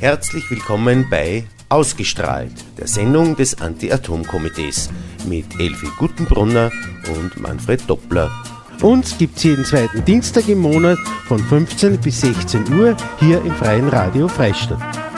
Herzlich willkommen bei Ausgestrahlt, der Sendung des Anti-Atom-Komitees mit Elfi Guttenbrunner und Manfred Doppler. Uns gibt es jeden zweiten Dienstag im Monat von 15 bis 16 Uhr hier im Freien Radio Freistadt.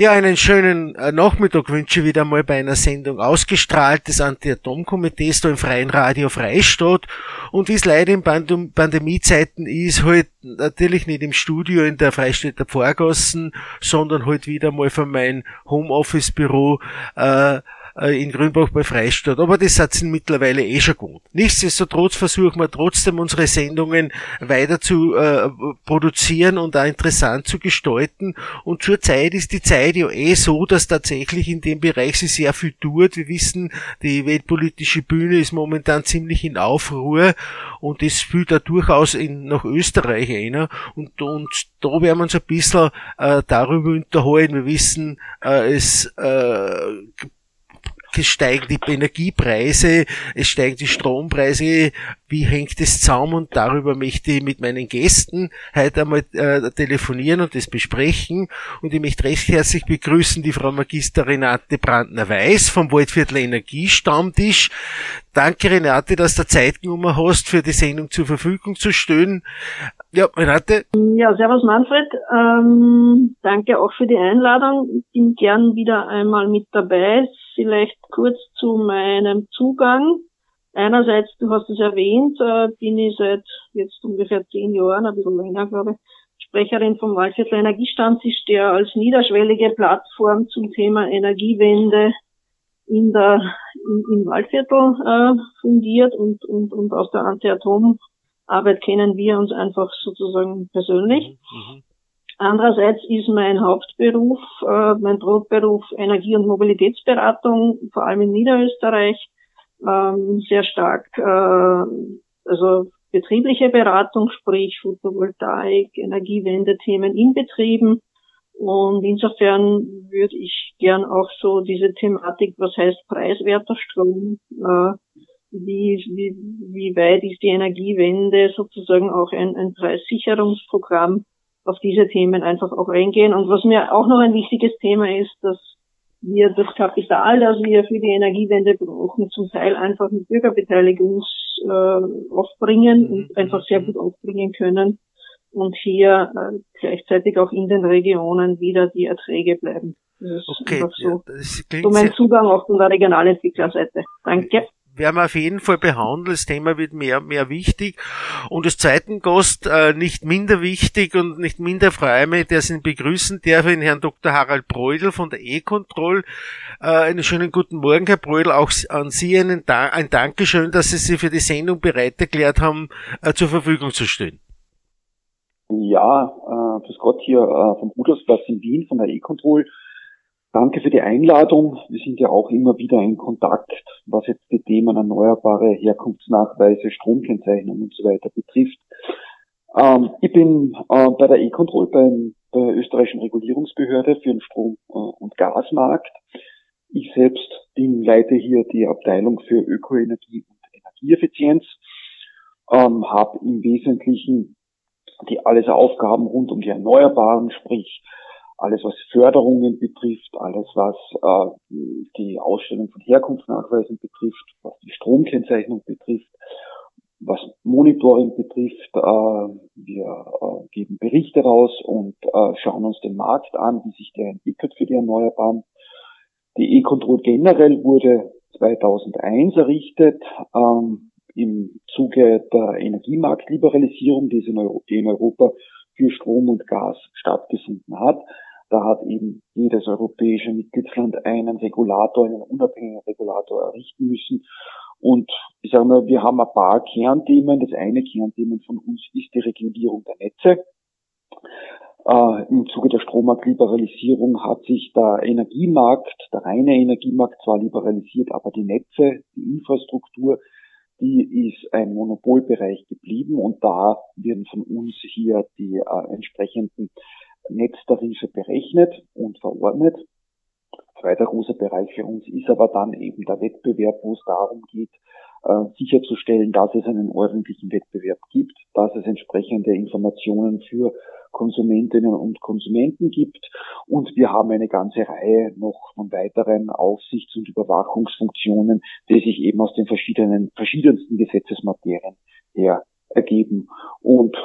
Ja, einen schönen äh, Nachmittag wünsche ich wieder mal bei einer Sendung ausgestrahlt des Anti-Atom-Komitees da im Freien Radio Freistadt. Und wie es leider in Pandem Pandemiezeiten ist, halt natürlich nicht im Studio in der Freistädter Pfarrgassen, sondern halt wieder mal von meinem Homeoffice-Büro äh, in Grünbach bei Freistadt. Aber das hat sie mittlerweile eh schon gut. Nichtsdestotrotz versuchen wir trotzdem unsere Sendungen weiter zu äh, produzieren und auch interessant zu gestalten. Und zurzeit ist die Zeit ja eh so, dass tatsächlich in dem Bereich sich sehr viel tut. Wir wissen, die weltpolitische Bühne ist momentan ziemlich in Aufruhr und das spielt da durchaus in, nach Österreich einer. Und, und da werden wir uns ein bisschen äh, darüber unterhalten. Wir wissen, äh, es äh, es steigen die Energiepreise, es steigen die Strompreise, wie hängt das zusammen und darüber möchte ich mit meinen Gästen heute einmal äh, telefonieren und das besprechen und ich möchte recht herzlich begrüßen die Frau Magister Renate Brandner-Weiß vom Waldviertel Energiestammtisch. Danke Renate, dass du Zeit genommen hast, für die Sendung zur Verfügung zu stellen. Ja, Renate. Ja, servus Manfred. Ähm, danke auch für die Einladung. Ich bin gern wieder einmal mit dabei. Vielleicht kurz zu meinem Zugang. Einerseits, du hast es erwähnt, äh, bin ich seit jetzt ungefähr zehn Jahren, ein bisschen länger, glaube ich, Sprecherin vom Waldviertel Energiestammtisch, der als niederschwellige Plattform zum Thema Energiewende in der, in, im Waldviertel äh, fungiert und, und, und aus der Anti-Atom-Arbeit kennen wir uns einfach sozusagen persönlich. Mhm. Andererseits ist mein Hauptberuf, äh, mein Brotberuf Energie- und Mobilitätsberatung, vor allem in Niederösterreich, ähm, sehr stark, äh, also betriebliche Beratung, sprich Photovoltaik, Energiewende-Themen in Betrieben. Und insofern würde ich gern auch so diese Thematik, was heißt preiswerter Strom, äh, wie, wie, wie weit ist die Energiewende sozusagen auch ein, ein Preissicherungsprogramm, auf diese Themen einfach auch eingehen. Und was mir auch noch ein wichtiges Thema ist, dass wir das Kapital, das wir für die Energiewende brauchen, zum Teil einfach mit Bürgerbeteiligung äh, aufbringen und mhm. einfach sehr gut aufbringen können und hier äh, gleichzeitig auch in den Regionen wieder die Erträge bleiben. Das ist okay, einfach so, ja, das so mein Zugang auch von der Regionalentwicklerseite. Danke werden wir auf jeden Fall behandeln. Das Thema wird mehr mehr wichtig. Und als zweiten Gast, äh, nicht minder wichtig und nicht minder freue mich, der Sie begrüßen darf, den Herrn Dr. Harald Breudel von der E-Control. Äh, einen schönen guten Morgen, Herr Breudel. Auch an Sie einen da ein Dankeschön, dass Sie sich für die Sendung bereit erklärt haben, äh, zur Verfügung zu stehen. Ja, äh, fürs Gott hier äh, vom Rudolfsplatz in Wien von der E-Control. Danke für die Einladung. Wir sind ja auch immer wieder in Kontakt, was jetzt die Themen erneuerbare Herkunftsnachweise, Stromkennzeichnung und so weiter betrifft. Ähm, ich bin äh, bei der E-Control bei der österreichischen Regulierungsbehörde für den Strom- äh, und Gasmarkt. Ich selbst bin, leite hier die Abteilung für Ökoenergie und Energieeffizienz, ähm, habe im Wesentlichen die alles Aufgaben rund um die Erneuerbaren, sprich alles was Förderungen betrifft, alles was äh, die Ausstellung von Herkunftsnachweisen betrifft, was die Stromkennzeichnung betrifft, was Monitoring betrifft. Äh, wir äh, geben Berichte raus und äh, schauen uns den Markt an, wie sich der entwickelt für die Erneuerbaren. Die E-Control generell wurde 2001 errichtet. Ähm, im Zuge der Energiemarktliberalisierung, die in Europa für Strom und Gas stattgefunden hat. Da hat eben jedes europäische Mitgliedsland einen Regulator, einen unabhängigen Regulator errichten müssen. Und ich sage mal, wir haben ein paar Kernthemen. Das eine Kernthemen von uns ist die Regulierung der Netze. Äh, Im Zuge der Strommarktliberalisierung hat sich der Energiemarkt, der reine Energiemarkt zwar liberalisiert, aber die Netze, die Infrastruktur, die ist ein Monopolbereich geblieben und da werden von uns hier die äh, entsprechenden Netztarife berechnet und verordnet. Zweiter großer Bereich für uns ist aber dann eben der Wettbewerb, wo es darum geht, äh, sicherzustellen, dass es einen ordentlichen Wettbewerb gibt, dass es entsprechende Informationen für Konsumentinnen und Konsumenten gibt. Und wir haben eine ganze Reihe noch von weiteren Aufsichts- und Überwachungsfunktionen, die sich eben aus den verschiedenen, verschiedensten Gesetzesmaterien her ergeben. Und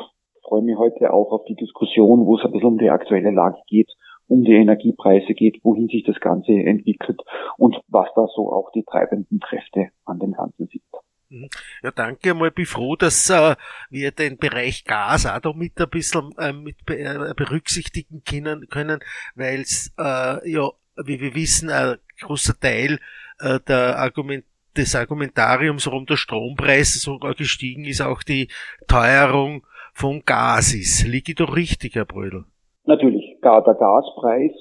freue mich heute auch auf die Diskussion, wo es ein bisschen um die aktuelle Lage geht, um die Energiepreise geht, wohin sich das Ganze entwickelt und was da so auch die treibenden Kräfte an dem Ganzen sind. Mhm. Ja, danke mal. Bin froh, dass äh, wir den Bereich Gas auch da mit ein bisschen äh, mit äh, berücksichtigen können, können weil es äh, ja, wie wir wissen, ein großer Teil äh, der Argument des Argumentariums rund der Strompreis sogar gestiegen ist, auch die Teuerung vom Gas ist. Liege ich doch richtig, Herr Brödel? Natürlich. Der Gaspreis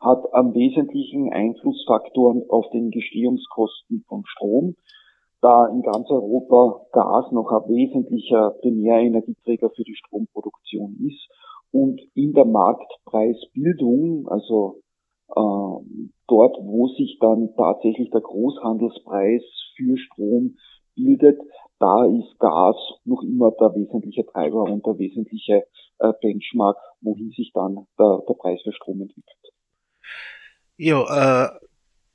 hat am wesentlichen Einflussfaktoren auf den Gestehungskosten von Strom da in ganz Europa Gas noch ein wesentlicher Primärenergieträger für die Stromproduktion ist und in der Marktpreisbildung, also äh, dort, wo sich dann tatsächlich der Großhandelspreis für Strom bildet, da ist Gas noch immer der wesentliche Treiber und der wesentliche äh, Benchmark, wohin sich dann der, der Preis für Strom entwickelt. Ja, äh,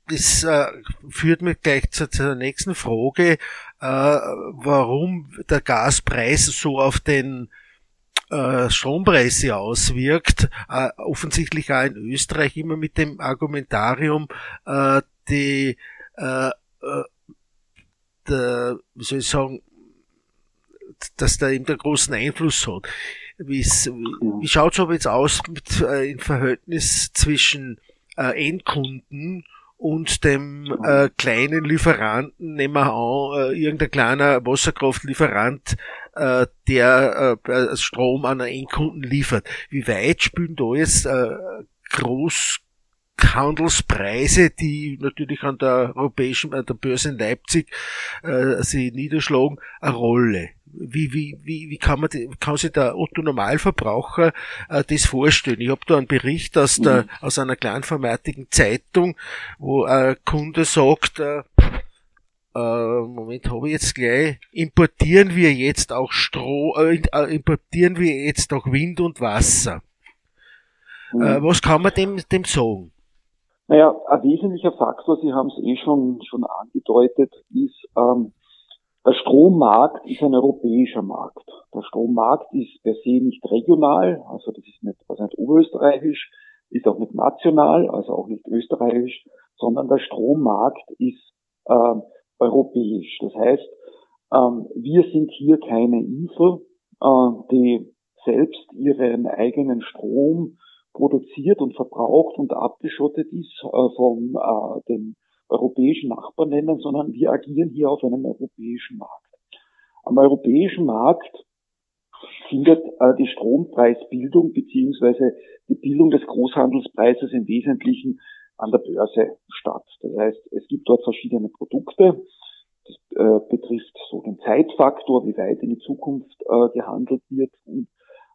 das äh, führt mich gleich zu, zur nächsten Frage, äh, warum der Gaspreis so auf den äh, Strompreis auswirkt. Äh, offensichtlich auch in Österreich immer mit dem Argumentarium, äh, die, äh, äh, der, wie soll ich sagen, dass da eben der großen Einfluss hat. Wie, wie schaut es aber jetzt aus mit, äh, im Verhältnis zwischen äh, Endkunden und dem äh, kleinen Lieferanten, nehmen wir an, äh, irgendein kleiner Wasserkraftlieferant, äh, der äh, Strom an einen Endkunden liefert. Wie weit spielen da jetzt äh, Großhandelspreise, die natürlich an der europäischen, an der Börse in Leipzig äh, sie niederschlagen, eine Rolle? wie, wie, wie, wie kann man, kann sich der Otto Normalverbraucher äh, das vorstellen? Ich habe da einen Bericht aus der, mhm. aus einer kleinformatigen Zeitung, wo ein Kunde sagt, äh, äh, Moment, habe ich jetzt gleich, importieren wir jetzt auch Stroh, äh, äh, importieren wir jetzt auch Wind und Wasser. Mhm. Äh, was kann man dem, dem sagen? Naja, ein wesentlicher Faktor, Sie haben es eh schon, schon angedeutet, ist, ähm, der Strommarkt ist ein europäischer Markt. Der Strommarkt ist per se nicht regional, also das ist nicht, also nicht oberösterreichisch, ist auch nicht national, also auch nicht österreichisch, sondern der Strommarkt ist äh, europäisch. Das heißt, ähm, wir sind hier keine Insel, äh, die selbst ihren eigenen Strom produziert und verbraucht und abgeschottet ist äh, von äh, den europäischen Nachbarländern, sondern wir agieren hier auf einem europäischen Markt. Am europäischen Markt findet äh, die Strompreisbildung beziehungsweise die Bildung des Großhandelspreises im Wesentlichen an der Börse statt. Das heißt, es gibt dort verschiedene Produkte. Das betrifft so den Zeitfaktor, wie weit in die Zukunft gehandelt wird und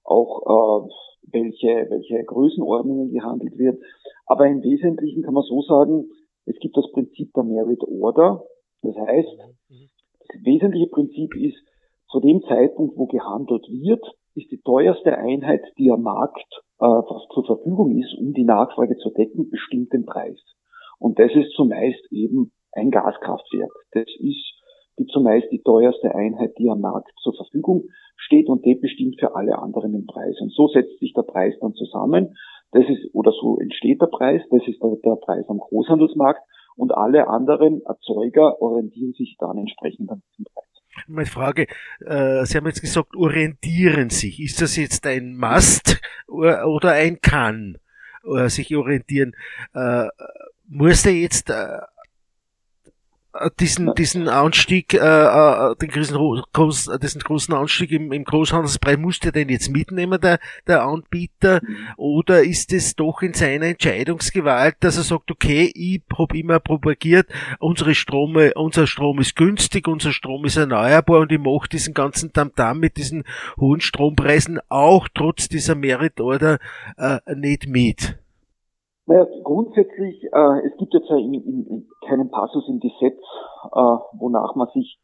auch welche, welche Größenordnungen gehandelt wird. Aber im Wesentlichen kann man so sagen, es gibt das Prinzip der Merit Order. Das heißt, das wesentliche Prinzip ist, zu dem Zeitpunkt, wo gehandelt wird, ist die teuerste Einheit, die am Markt äh, zur Verfügung ist, um die Nachfrage zu decken, bestimmt den Preis. Und das ist zumeist eben ein Gaskraftwerk. Das ist die zumeist die teuerste Einheit, die am Markt zur Verfügung steht und die bestimmt für alle anderen den Preis. Und so setzt sich der Preis dann zusammen. Das ist, oder so entsteht der Preis, das ist der, der Preis am Großhandelsmarkt und alle anderen Erzeuger orientieren sich dann entsprechend an diesem Preis. Meine Frage, äh, Sie haben jetzt gesagt, orientieren sich. Ist das jetzt ein Must oder ein Kann, äh, sich orientieren? Äh, muss der jetzt äh, diesen, diesen Anstieg, äh, äh den großen, diesen großen Anstieg im, im Großhandelspreis, muss der denn jetzt mitnehmen, der, der Anbieter? Oder ist es doch in seiner Entscheidungsgewalt, dass er sagt, okay, ich habe immer propagiert, unsere Strome, unser Strom ist günstig, unser Strom ist erneuerbar und ich mache diesen ganzen Tamtam mit diesen hohen Strompreisen auch trotz dieser Merit Order äh, nicht mit? Naja, grundsätzlich, äh, es gibt jetzt in, in keinen Passus im Gesetz, äh, wonach man sich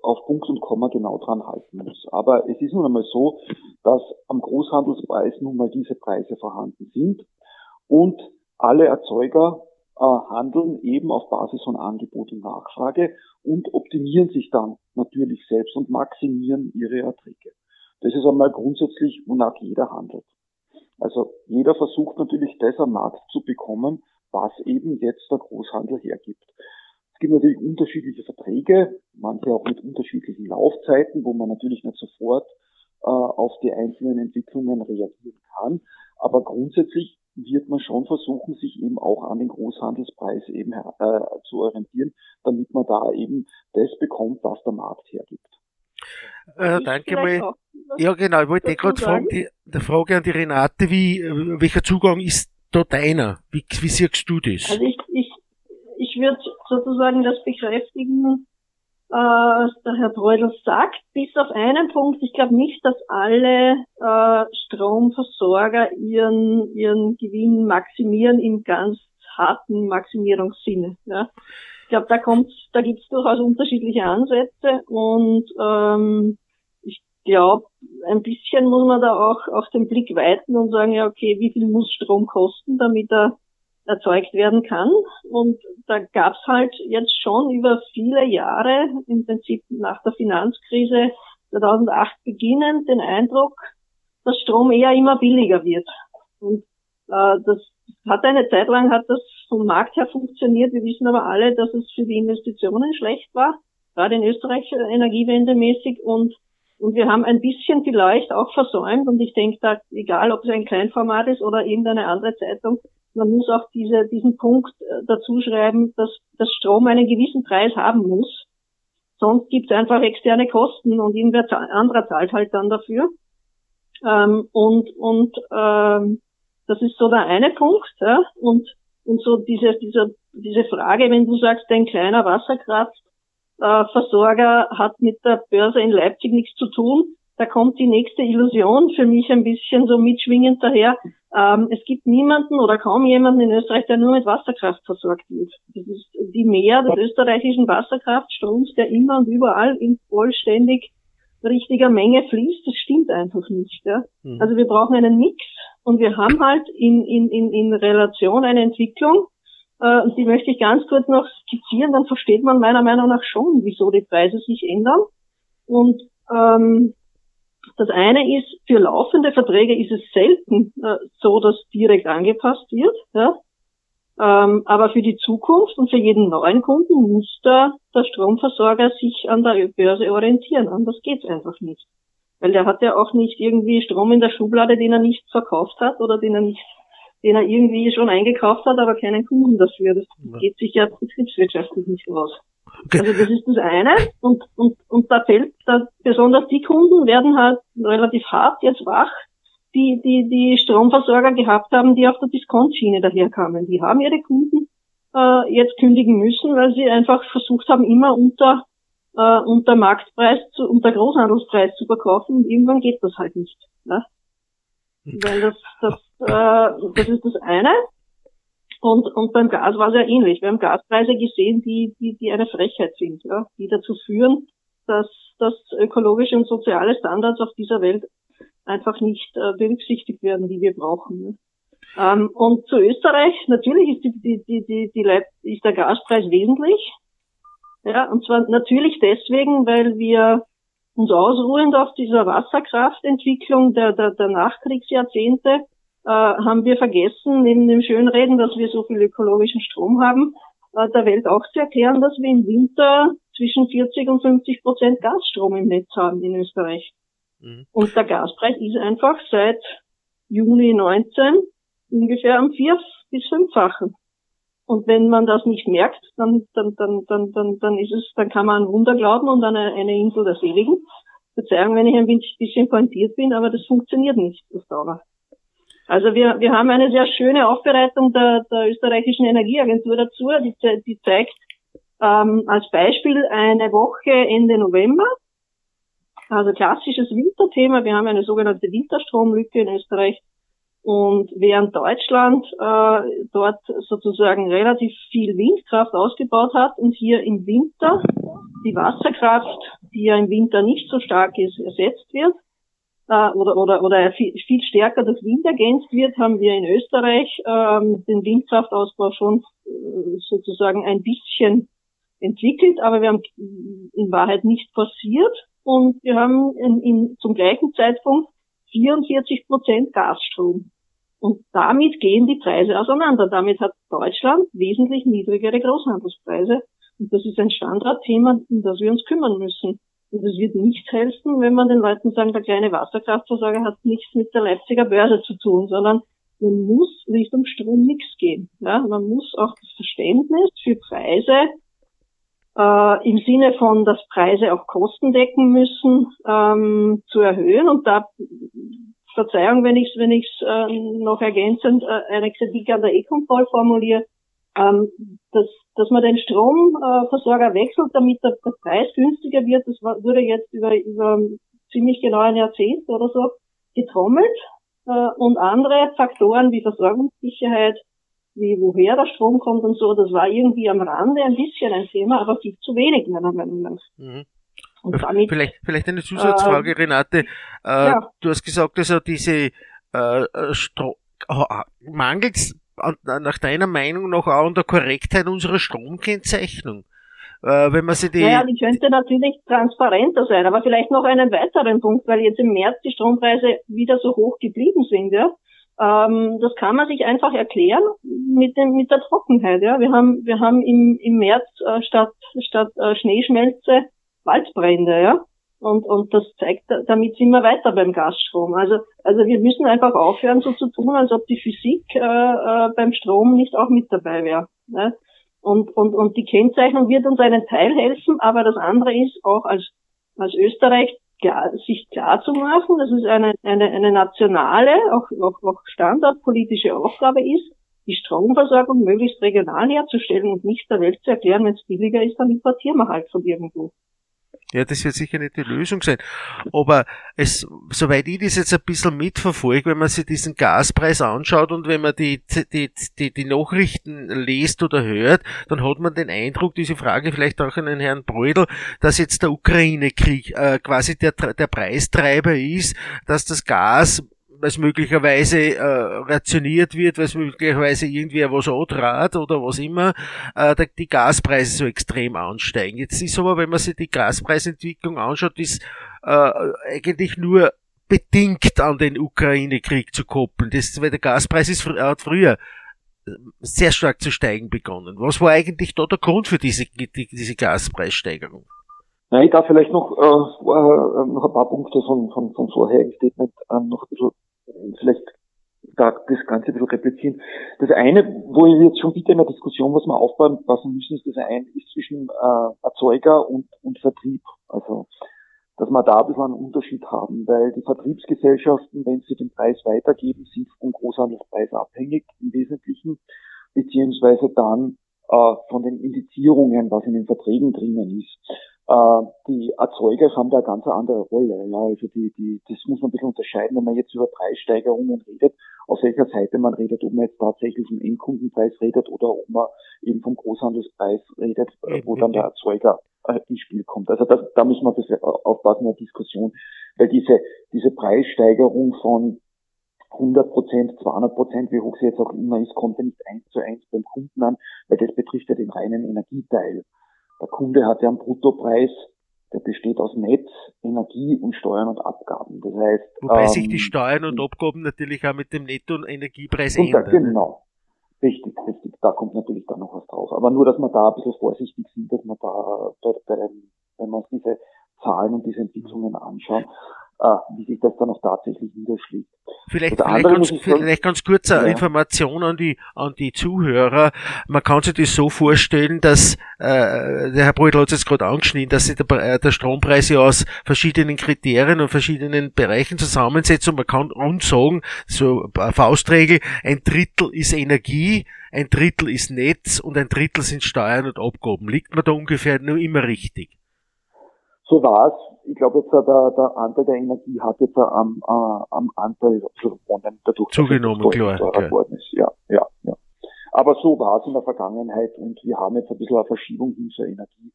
auf Punkt und Komma genau dran halten muss. Aber es ist nun einmal so, dass am Großhandelspreis nun mal diese Preise vorhanden sind und alle Erzeuger äh, handeln eben auf Basis von Angebot und Nachfrage und optimieren sich dann natürlich selbst und maximieren ihre Erträge. Das ist einmal grundsätzlich, wonach jeder handelt. Also jeder versucht natürlich das am Markt zu bekommen, was eben jetzt der Großhandel hergibt. Es gibt natürlich unterschiedliche Verträge, manche auch mit unterschiedlichen Laufzeiten, wo man natürlich nicht sofort äh, auf die einzelnen Entwicklungen reagieren kann. Aber grundsätzlich wird man schon versuchen, sich eben auch an den Großhandelspreis eben äh, zu orientieren, damit man da eben das bekommt, was der Markt hergibt. Äh, danke mal. Ja, genau. Ich wollte eh gerade fragen, die, die Frage an die Renate, wie, welcher Zugang ist da deiner? Wie, wie siehst du das? Also ich, ich, ich würde sozusagen das bekräftigen, äh, was der Herr Breudel sagt, bis auf einen Punkt. Ich glaube nicht, dass alle äh, Stromversorger ihren, ihren Gewinn maximieren im ganz harten Maximierungssinne. Ja. Ich glaube, da kommt, da gibt es durchaus unterschiedliche Ansätze und ähm, ich glaube, ein bisschen muss man da auch, auch den Blick weiten und sagen, ja, okay, wie viel muss Strom kosten, damit er erzeugt werden kann. Und da gab es halt jetzt schon über viele Jahre, im Prinzip nach der Finanzkrise 2008 beginnend, den Eindruck, dass Strom eher immer billiger wird. Und äh, das hat eine Zeit lang hat das vom Markt her funktioniert. Wir wissen aber alle, dass es für die Investitionen schlecht war, gerade in Österreich energiewendemäßig und und wir haben ein bisschen vielleicht auch versäumt, und ich denke da, egal ob es ein Kleinformat ist oder irgendeine andere Zeitung, man muss auch diese, diesen Punkt äh, dazu schreiben, dass das Strom einen gewissen Preis haben muss. Sonst gibt es einfach externe Kosten und irgendwer anderer zahlt halt dann dafür. Ähm, und und ähm, das ist so der eine Punkt. Ja? Und, und so diese, diese, diese Frage, wenn du sagst, ein kleiner Wasserkraftversorger hat mit der Börse in Leipzig nichts zu tun, da kommt die nächste Illusion für mich ein bisschen so mitschwingend daher. Ähm, es gibt niemanden oder kaum jemanden in Österreich, der nur mit Wasserkraft versorgt wird. Das ist die Mehr des österreichischen Wasserkraftstroms, der immer und überall in vollständig richtiger Menge fließt. Das stimmt einfach nicht. Ja? Mhm. Also wir brauchen einen Mix und wir haben halt in, in, in, in Relation eine Entwicklung, äh, und die möchte ich ganz kurz noch skizzieren, dann versteht man meiner Meinung nach schon, wieso die Preise sich ändern. Und ähm, das eine ist, für laufende Verträge ist es selten äh, so, dass direkt angepasst wird. Ja? Ähm, aber für die Zukunft und für jeden neuen Kunden muss der, der Stromversorger sich an der Börse orientieren. Anders geht's einfach nicht. Weil der hat ja auch nicht irgendwie Strom in der Schublade, den er nicht verkauft hat oder den er nicht, den er irgendwie schon eingekauft hat, aber keinen Kunden dafür. Das ja. geht sich ja betriebswirtschaftlich nicht aus. Okay. Also das ist das eine. Und, und, und da fällt, da, besonders die Kunden werden halt relativ hart jetzt wach, die, die, die Stromversorger gehabt haben, die auf der Diskontschiene daherkamen. Die haben ihre Kunden äh, jetzt kündigen müssen, weil sie einfach versucht haben, immer unter äh, unter Marktpreis, zu, unter Großhandelspreis zu verkaufen und irgendwann geht das halt nicht. Ne? Weil das, das, äh, das ist das eine. Und, und beim Gas war es ja ähnlich. Wir haben Gaspreise gesehen, die, die, die eine Frechheit sind, ja, die dazu führen, dass, dass ökologische und soziale Standards auf dieser Welt einfach nicht äh, berücksichtigt werden, die wir brauchen. Ne? Ähm, und zu Österreich, natürlich ist, die, die, die, die, die, ist der Gaspreis wesentlich, ja, und zwar natürlich deswegen, weil wir uns ausruhend auf dieser Wasserkraftentwicklung der, der, der Nachkriegsjahrzehnte äh, haben wir vergessen, neben dem Schönreden, dass wir so viel ökologischen Strom haben, äh, der Welt auch zu erklären, dass wir im Winter zwischen 40 und 50 Prozent Gasstrom im Netz haben in Österreich. Mhm. Und der Gaspreis ist einfach seit Juni 19 ungefähr am vier- bis fünffachen. Und wenn man das nicht merkt, dann, dann, dann, dann, dann, dann ist es, dann kann man an Wunder glauben und an eine, eine Insel der Seligen. Verzeihung, wenn ich ein bisschen pointiert bin, aber das funktioniert nicht auf Dauer. Also wir, wir haben eine sehr schöne Aufbereitung der, der österreichischen Energieagentur dazu, die, die zeigt ähm, als Beispiel eine Woche Ende November, also klassisches Winterthema. Wir haben eine sogenannte Winterstromlücke in Österreich. Und während Deutschland äh, dort sozusagen relativ viel Windkraft ausgebaut hat und hier im Winter die Wasserkraft die ja im Winter nicht so stark ist, ersetzt wird äh, oder, oder, oder viel, stärker durch Wind ergänzt wird, haben wir in Österreich ähm, den Windkraftausbau schon äh, sozusagen ein bisschen entwickelt, aber wir haben in Wahrheit nicht passiert und wir haben in, in, zum gleichen Zeitpunkt 44 Prozent Gasstrom. Und damit gehen die Preise auseinander. Damit hat Deutschland wesentlich niedrigere Großhandelspreise. Und das ist ein Standardthema, um das wir uns kümmern müssen. Und es wird nicht helfen, wenn man den Leuten sagen, der kleine Wasserkraftversorger hat nichts mit der Leipziger Börse zu tun, sondern man muss Richtung Strommix gehen. Ja, man muss auch das Verständnis für Preise äh, im Sinne von, dass Preise auch Kosten decken müssen, ähm, zu erhöhen. Und da Verzeihung, wenn ich es wenn ich's, äh, noch ergänzend äh, eine Kritik an der E-Control formuliere, ähm, dass, dass man den Stromversorger wechselt, damit der, der Preis günstiger wird. Das war, wurde jetzt über, über ziemlich genau ein Jahrzehnt oder so getrommelt. Äh, und andere Faktoren wie Versorgungssicherheit, wie woher der Strom kommt und so, das war irgendwie am Rande ein bisschen ein Thema, aber viel zu wenig meiner Meinung nach. Mhm. Damit, vielleicht, vielleicht eine Zusatzfrage, äh, Renate. Äh, ja. Du hast gesagt, also diese äh, Stro mangelt nach deiner Meinung noch auch an der Korrektheit unserer Stromkennzeichnung? Äh, wenn man sie die. Naja, die könnte natürlich transparenter sein, aber vielleicht noch einen weiteren Punkt, weil jetzt im März die Strompreise wieder so hoch geblieben sind, ja. Ähm, das kann man sich einfach erklären mit dem, mit der Trockenheit, ja. Wir haben, wir haben im, im März äh, statt, statt äh, Schneeschmelze Waldbrände, ja. Und, und das zeigt, damit sind wir weiter beim Gasstrom. Also, also wir müssen einfach aufhören, so zu tun, als ob die Physik äh, äh, beim Strom nicht auch mit dabei wäre. Ne? Und, und, und die Kennzeichnung wird uns einen Teil helfen, aber das andere ist auch als, als Österreich klar, sich klar zu machen, dass es eine, eine, eine nationale, auch, auch, auch standardpolitische Aufgabe ist, die Stromversorgung möglichst regional herzustellen und nicht der Welt zu erklären, wenn es billiger ist, dann importieren wir halt von irgendwo. Ja, das wird sicher nicht die Lösung sein. Aber es, soweit ich das jetzt ein bisschen mitverfolge, wenn man sich diesen Gaspreis anschaut und wenn man die, die, die, die Nachrichten liest oder hört, dann hat man den Eindruck, diese Frage vielleicht auch an den Herrn Brödel, dass jetzt der Ukraine-Krieg äh, quasi der, der Preistreiber ist, dass das Gas es möglicherweise äh, rationiert wird, weil es möglicherweise irgendwer was antrat oder was immer, äh, die Gaspreise so extrem ansteigen. Jetzt ist aber, wenn man sich die Gaspreisentwicklung anschaut, ist äh, eigentlich nur bedingt an den Ukraine-Krieg zu koppeln. Das, weil der Gaspreis ist hat früher äh, sehr stark zu steigen begonnen. Was war eigentlich da der Grund für diese, die, diese Gaspreissteigerung? Ja, ich darf vielleicht noch, äh, äh, noch ein paar Punkte von, von, von vorherigen Statement äh, noch ein bisschen vielleicht da das Ganze ein bisschen replizieren. Das eine, wo ich jetzt schon bitte in der Diskussion, was wir aufbauen lassen müssen, ist das eine, ist zwischen äh, Erzeuger und, und Vertrieb. Also, dass wir da ein bisschen einen Unterschied haben, weil die Vertriebsgesellschaften, wenn sie den Preis weitergeben, sind vom Großhandelspreis abhängig im Wesentlichen, beziehungsweise dann äh, von den Indizierungen, was in den Verträgen drinnen ist. Äh, die Erzeuger haben da eine ganz andere Rolle. Ja, also die, die, das muss man ein bisschen unterscheiden, wenn man jetzt über Preissteigerungen redet, auf welcher Seite man redet, ob man jetzt tatsächlich vom Endkundenpreis redet oder ob man eben vom Großhandelspreis redet, äh, wo dann der Erzeuger äh, ins Spiel kommt. Also das, da muss man ein bisschen aufpassen in der Diskussion, weil diese, diese Preissteigerung von 100 Prozent, 200 Prozent, wie hoch sie jetzt auch immer ist, kommt ja nicht eins zu eins beim Kunden an, weil das betrifft ja den reinen Energieteil. Der Kunde hat ja einen Bruttopreis, der besteht aus Netz, Energie und Steuern und Abgaben. Das heißt, wobei ähm, sich die Steuern und Abgaben natürlich auch mit dem Netto-Energiepreis ändern. Da, genau. Richtig, richtig. Da kommt natürlich dann noch was drauf. Aber nur, dass man da ein bisschen vorsichtig sind, dass man da, bei, bei, wenn man diese Zahlen und diese Entwicklungen anschaut, äh, wie sich das dann auch tatsächlich niederschlägt. Vielleicht, vielleicht, ganz, vielleicht ganz kurze ja. Information an die, an die Zuhörer. Man kann sich das so vorstellen, dass, äh, der Herr Brüdel hat es jetzt gerade angeschnitten, dass sich der, äh, der Strompreis ja aus verschiedenen Kriterien und verschiedenen Bereichen zusammensetzt und man kann rund sagen, so Faustregel, ein Drittel ist Energie, ein Drittel ist Netz und ein Drittel sind Steuern und Abgaben. Liegt man da ungefähr nur immer richtig? So war es ich glaube jetzt, der, der Anteil der Energie hat jetzt am, äh, am Anteil gewonnen, dadurch, zugenommen, klar, klar. Worden ist. Ja, ja, ja. Aber so war es in der Vergangenheit und wir haben jetzt ein bisschen eine Verschiebung hin zur Energie.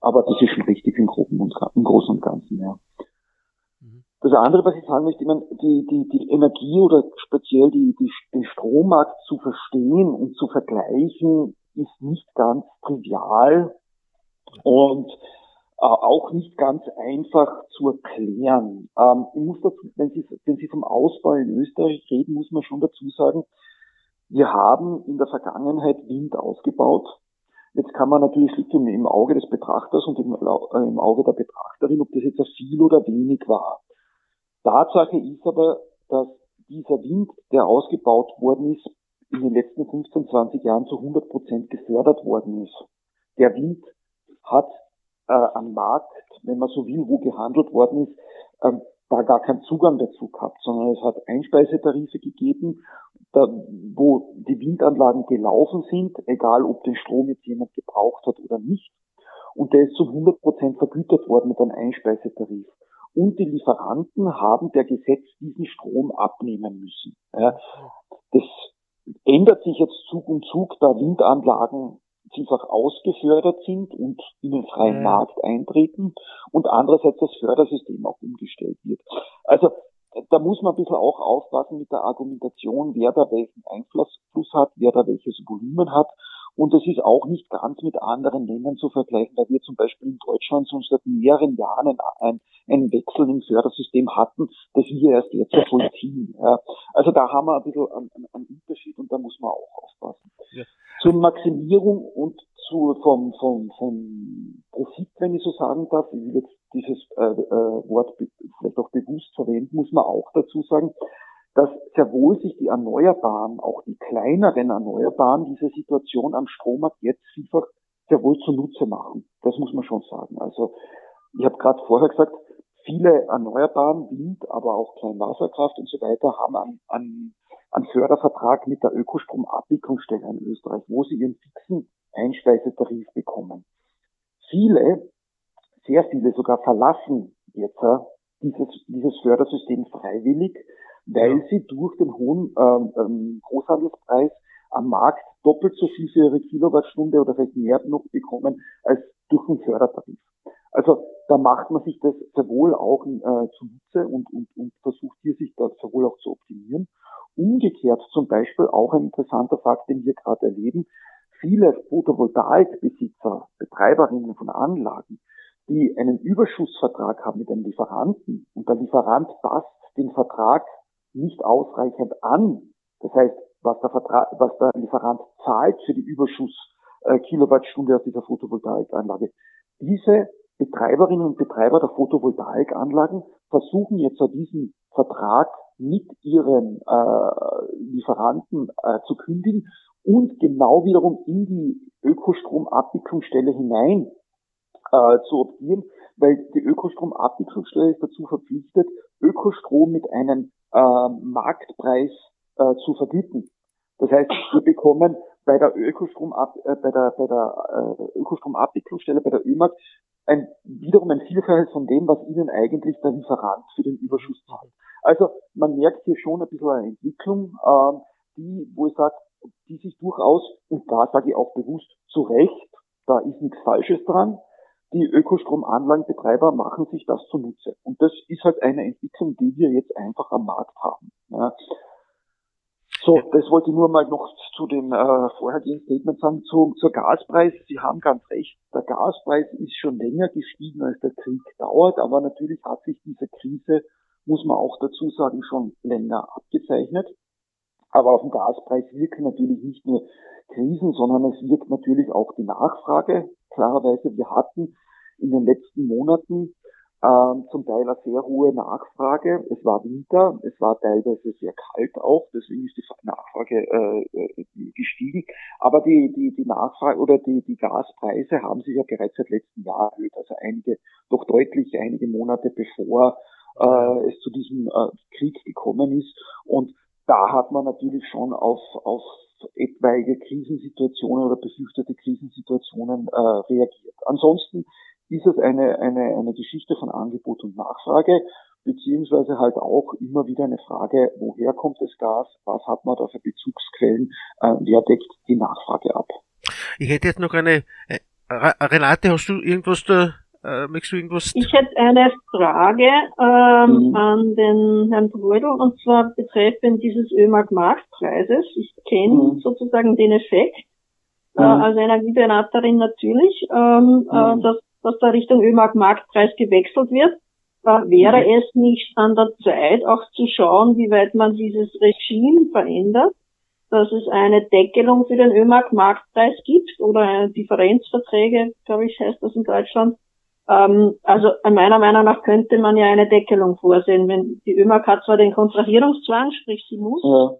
Aber das ist schon richtig im, Großen und, im Großen und Ganzen, ja. Mhm. Das andere, was ich sagen möchte, ich meine, die, die, die Energie oder speziell die, die, den Strommarkt zu verstehen und zu vergleichen, ist nicht ganz trivial und auch nicht ganz einfach zu erklären. Ähm, ich muss dazu, wenn Sie, wenn Sie vom Ausbau in Österreich reden, muss man schon dazu sagen, wir haben in der Vergangenheit Wind ausgebaut. Jetzt kann man natürlich liegt im Auge des Betrachters und im, äh, im Auge der Betrachterin, ob das jetzt viel oder wenig war. Tatsache ist aber, dass dieser Wind, der ausgebaut worden ist, in den letzten 15, 20 Jahren zu 100 Prozent gefördert worden ist. Der Wind hat äh, am Markt, wenn man so will, wo gehandelt worden ist, äh, da gar keinen Zugang dazu gehabt, sondern es hat Einspeisetarife gegeben, da, wo die Windanlagen gelaufen sind, egal ob den Strom jetzt jemand gebraucht hat oder nicht. Und der ist zu 100 Prozent vergütet worden mit einem Einspeisetarif. Und die Lieferanten haben der Gesetz diesen Strom abnehmen müssen. Ja, das ändert sich jetzt Zug um Zug, da Windanlagen vielfach ausgefördert sind und in den freien ja. Markt eintreten und andererseits das Fördersystem auch umgestellt wird. Also da muss man ein bisschen auch aufpassen mit der Argumentation, wer da welchen Einfluss hat, wer da welches Volumen hat. Und das ist auch nicht ganz mit anderen Ländern zu vergleichen, weil wir zum Beispiel in Deutschland schon seit mehreren Jahren ein, einen Wechsel im Fördersystem hatten, das wir erst jetzt vollziehen. Ja. Also da haben wir ein bisschen einen, einen Unterschied und da muss man auch aufpassen. Ja zur Maximierung und zu, vom, vom, vom Profit, wenn ich so sagen darf, ich will jetzt dieses äh, äh, Wort vielleicht auch bewusst verwenden, muss man auch dazu sagen, dass sehr wohl sich die Erneuerbaren, auch die kleineren Erneuerbaren, diese Situation am Strommarkt jetzt vielfach sehr wohl zunutze machen. Das muss man schon sagen. Also ich habe gerade vorher gesagt, viele Erneuerbaren, Wind, aber auch Kleinwasserkraft und so weiter haben an, an einen Fördervertrag mit der Ökostromabwicklungsstelle in Österreich, wo sie ihren fixen Einspeisetarif bekommen. Viele, sehr viele sogar verlassen jetzt äh, dieses, dieses Fördersystem freiwillig, weil ja. sie durch den hohen ähm, ähm, Großhandelspreis am Markt doppelt so viel für ihre Kilowattstunde oder vielleicht mehr noch bekommen als durch den Fördertarif. Also da macht man sich das sehr wohl auch äh, zunutze und, und, und versucht hier sich da sehr wohl auch zu optimieren. Umgekehrt zum Beispiel auch ein interessanter Fakt, den wir gerade erleben. Viele Photovoltaikbesitzer, Betreiberinnen von Anlagen, die einen Überschussvertrag haben mit einem Lieferanten und der Lieferant passt den Vertrag nicht ausreichend an. Das heißt, was der, Vertrag, was der Lieferant zahlt für die Überschuss äh, Kilowattstunde aus dieser Photovoltaikanlage. Diese Betreiberinnen und Betreiber der Photovoltaikanlagen versuchen jetzt diesen Vertrag mit ihren äh, Lieferanten äh, zu kündigen und genau wiederum in die Ökostromabwicklungsstelle hinein äh, zu optieren, weil die Ökostromabwicklungsstelle ist dazu verpflichtet, Ökostrom mit einem äh, Marktpreis äh, zu vergüten. Das heißt, wir bekommen bei der Ökostromab, äh, bei der, bei der äh, Ökostromabwicklungsstelle, bei der ÖMAG, ein, wiederum ein Vielfalt von dem, was ihnen eigentlich der Lieferant für den Überschuss zahlt. Also man merkt hier schon ein bisschen eine Entwicklung, äh, die, wo ich sage, die sich durchaus, und da sage ich auch bewusst zu Recht, da ist nichts Falsches dran, die Ökostromanlagenbetreiber machen sich das zunutze. Und das ist halt eine Entwicklung, die wir jetzt einfach am Markt haben. Ja. So, das wollte ich nur mal noch zu dem äh, vorhergehenden Statement sagen. Zu, zur Gaspreis, Sie haben ganz recht, der Gaspreis ist schon länger gestiegen, als der Krieg dauert, aber natürlich hat sich diese Krise muss man auch dazu sagen, schon länger abgezeichnet. Aber auf den Gaspreis wirken natürlich nicht nur Krisen, sondern es wirkt natürlich auch die Nachfrage. Klarerweise, wir hatten in den letzten Monaten ähm, zum Teil eine sehr hohe Nachfrage. Es war Winter, es war teilweise sehr kalt auch, deswegen ist die Nachfrage äh, gestiegen. Aber die, die, die Nachfrage oder die, die Gaspreise haben sich ja bereits seit letztem Jahr erhöht, also einige, doch deutlich einige Monate bevor äh, es zu diesem äh, Krieg gekommen ist. Und da hat man natürlich schon auf, auf etwaige Krisensituationen oder befürchtete Krisensituationen äh, reagiert. Ansonsten ist es eine, eine, eine Geschichte von Angebot und Nachfrage, beziehungsweise halt auch immer wieder eine Frage, woher kommt das Gas, was hat man da für Bezugsquellen, äh, wer deckt die Nachfrage ab. Ich hätte jetzt noch eine, Renate, hast du irgendwas da, äh, möchtest du irgendwas? Ich hätte eine Frage ähm, mhm. an den Herrn Brödel und zwar betreffend dieses ÖMAG-Marktpreises. Ich kenne mhm. sozusagen den Effekt äh, mhm. äh, als Energieberaterin natürlich, ähm, äh, mhm. dass, dass da Richtung ÖMAG-Marktpreis gewechselt wird. Äh, wäre mhm. es nicht an der Zeit, auch zu schauen, wie weit man dieses Regime verändert? dass es eine Deckelung für den ÖMAG-Marktpreis gibt oder Differenzverträge, glaube ich, heißt das in Deutschland. Ähm, also meiner Meinung nach könnte man ja eine Deckelung vorsehen, wenn die ÖMAG hat zwar den Kontrahierungszwang, sprich sie muss ja.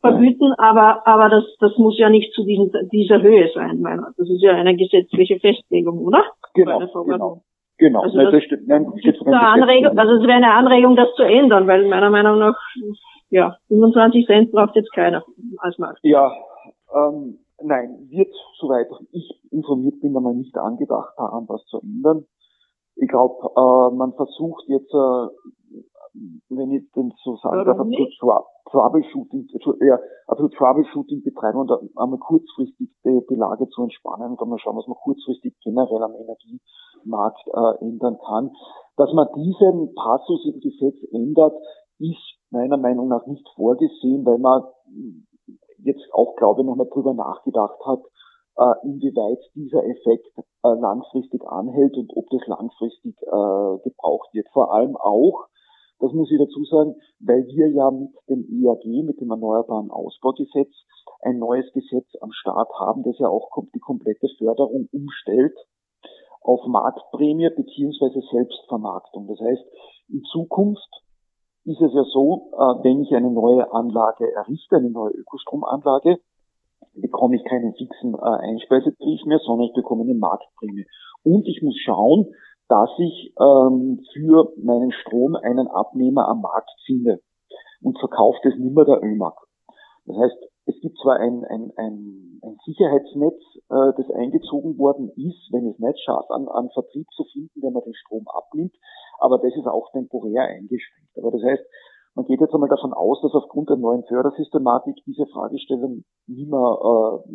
Verbieten, aber aber das das muss ja nicht zu diesen, dieser Höhe sein, meiner. Das ist ja eine gesetzliche Festlegung, oder? Genau, genau. Genau, also das, das. Nein, das Anregung, also es wäre eine Anregung, das zu ändern, weil meiner Meinung nach ja, 25 Cent braucht jetzt keiner als Markt. Ja, ähm, nein, wird, soweit ich informiert bin, einmal nicht angedacht, daran was zu ändern. Ich glaube, äh, man versucht jetzt, äh, wenn ich denn so sagen darf, ein bisschen Troubleshooting, ja, ein bisschen Troubleshooting betreiben und einmal kurzfristig die, die Lage zu entspannen und einmal schauen, was man kurzfristig generell am Energiemarkt äh, ändern kann. Dass man diesen Passus im Gesetz ändert, ist meiner Meinung nach nicht vorgesehen, weil man jetzt auch, glaube ich, noch nicht drüber nachgedacht hat, äh, inwieweit dieser Effekt äh, langfristig anhält und ob das langfristig äh, gebraucht wird. Vor allem auch, das muss ich dazu sagen, weil wir ja mit dem EAG, mit dem Erneuerbaren Ausbaugesetz, ein neues Gesetz am Start haben, das ja auch die komplette Förderung umstellt auf Marktprämie beziehungsweise Selbstvermarktung. Das heißt, in Zukunft ist es ja so, äh, wenn ich eine neue Anlage errichte, eine neue Ökostromanlage, bekomme ich keinen fixen äh, Einspeisetarif mehr, sondern ich bekomme eine Marktprämie. Und ich muss schauen, dass ich ähm, für meinen Strom einen Abnehmer am Markt finde und verkauft es nimmer der ÖMAG. Das heißt, es gibt zwar ein, ein, ein, ein Sicherheitsnetz, äh, das eingezogen worden ist, wenn es nicht schafft, an, an Vertrieb zu finden, wenn man den Strom abnimmt, aber das ist auch temporär eingeschränkt. Aber das heißt, man geht jetzt einmal davon aus, dass aufgrund der neuen Fördersystematik diese Fragestellung nicht mehr äh,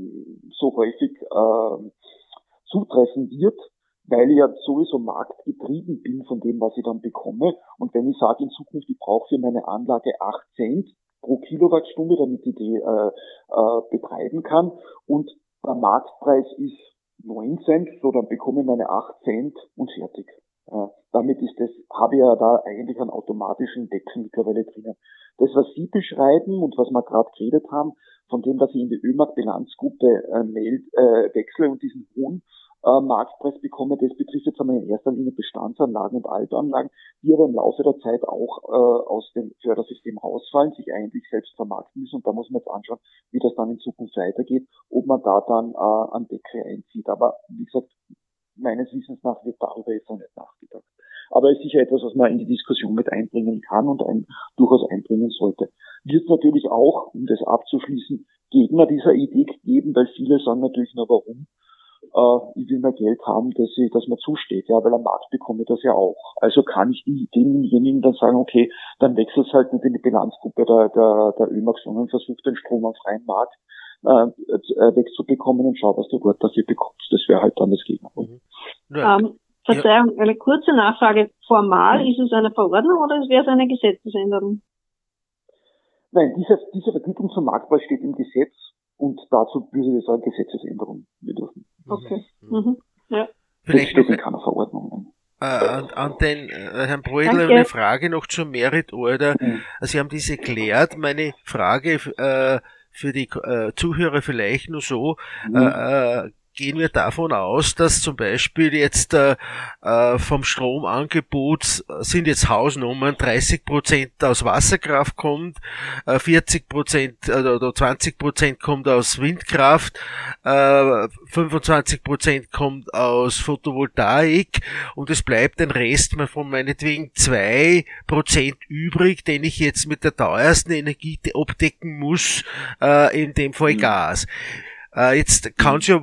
so häufig äh, zutreffen wird, weil ich ja sowieso marktgetrieben bin von dem, was ich dann bekomme. Und wenn ich sage in Zukunft, ich brauche für meine Anlage 8 Cent pro Kilowattstunde, damit ich die äh, äh, betreiben kann und der Marktpreis ist 9 Cent, so dann bekomme ich meine 8 Cent und fertig. Äh, damit ist das, habe ich ja da eigentlich einen automatischen Deckel mittlerweile drinnen. Das, was Sie beschreiben und was wir gerade geredet haben, von dem, dass ich in die ÖMAG-Bilanzgruppe äh, äh, wechsle und diesen hohen äh, Marktpreis bekomme, das betrifft jetzt einmal in erster Linie Bestandsanlagen und Altanlagen, die aber im Laufe der Zeit auch äh, aus dem Fördersystem rausfallen, sich eigentlich selbst vermarkten müssen. Und da muss man jetzt anschauen, wie das dann in Zukunft weitergeht, ob man da dann äh, an Deckel einzieht. Aber wie gesagt, meines Wissens nach wird darüber jetzt noch nicht nachgedacht. Aber ist sicher etwas, was man in die Diskussion mit einbringen kann und ein, durchaus einbringen sollte. Wird natürlich auch, um das abzuschließen, Gegner dieser Idee geben, weil viele sagen natürlich, na warum? Äh, ich will mehr Geld haben, dass, ich, dass mir zusteht, ja, weil am Markt bekomme ich das ja auch. Also kann ich denjenigen dann sagen, okay, dann wechselt halt nicht in die Bilanzgruppe der, der, der ÖMAG, sondern versucht den Strom am freien Markt äh, äh, wegzubekommen und schau, was du dort dafür bekommst. Das wäre halt dann das Gegenteil. Mhm. Ähm, Verzeihung, ja. eine kurze Nachfrage. Formal mhm. ist es eine Verordnung oder wäre es eine Gesetzesänderung? Nein, diese, diese Vergütung zum Marktpreis steht im Gesetz und dazu würde es eine Gesetzesänderung bedürfen. Okay. Mhm. mhm. Ja. Vielleicht steht in keiner Verordnung. Äh, an, an, den äh, Herrn Brödler eine Frage noch zur Merit Order. Mhm. Sie haben dies erklärt. Meine Frage äh, für die äh, Zuhörer vielleicht nur so, mhm. äh, gehen wir davon aus, dass zum Beispiel jetzt äh, äh vom Stromangebot sind jetzt Hausnummern 30 Prozent aus Wasserkraft kommt, äh, 40 Prozent äh, oder 20 Prozent kommt aus Windkraft, äh, 25 Prozent kommt aus Photovoltaik und es bleibt ein Rest von meinetwegen zwei Prozent übrig, den ich jetzt mit der teuersten Energie abdecken muss, äh, in dem Fall mhm. Gas. Äh, jetzt kann es ja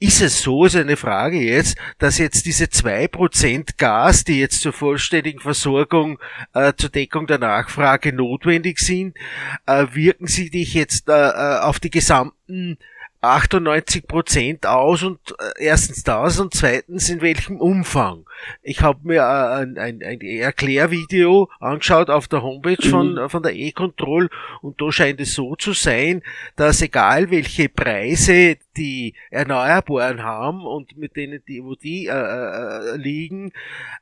ist es so, ist eine Frage jetzt, dass jetzt diese zwei Prozent Gas, die jetzt zur vollständigen Versorgung, äh, zur Deckung der Nachfrage notwendig sind, äh, wirken sie dich jetzt äh, äh auf die gesamten 98 Prozent aus und äh, erstens das und zweitens in welchem Umfang. Ich habe mir äh, ein, ein, ein Erklärvideo angeschaut auf der Homepage von, mhm. von der E-Control und da scheint es so zu sein, dass egal welche Preise die Erneuerbaren haben und mit denen die, wo die äh, äh, liegen,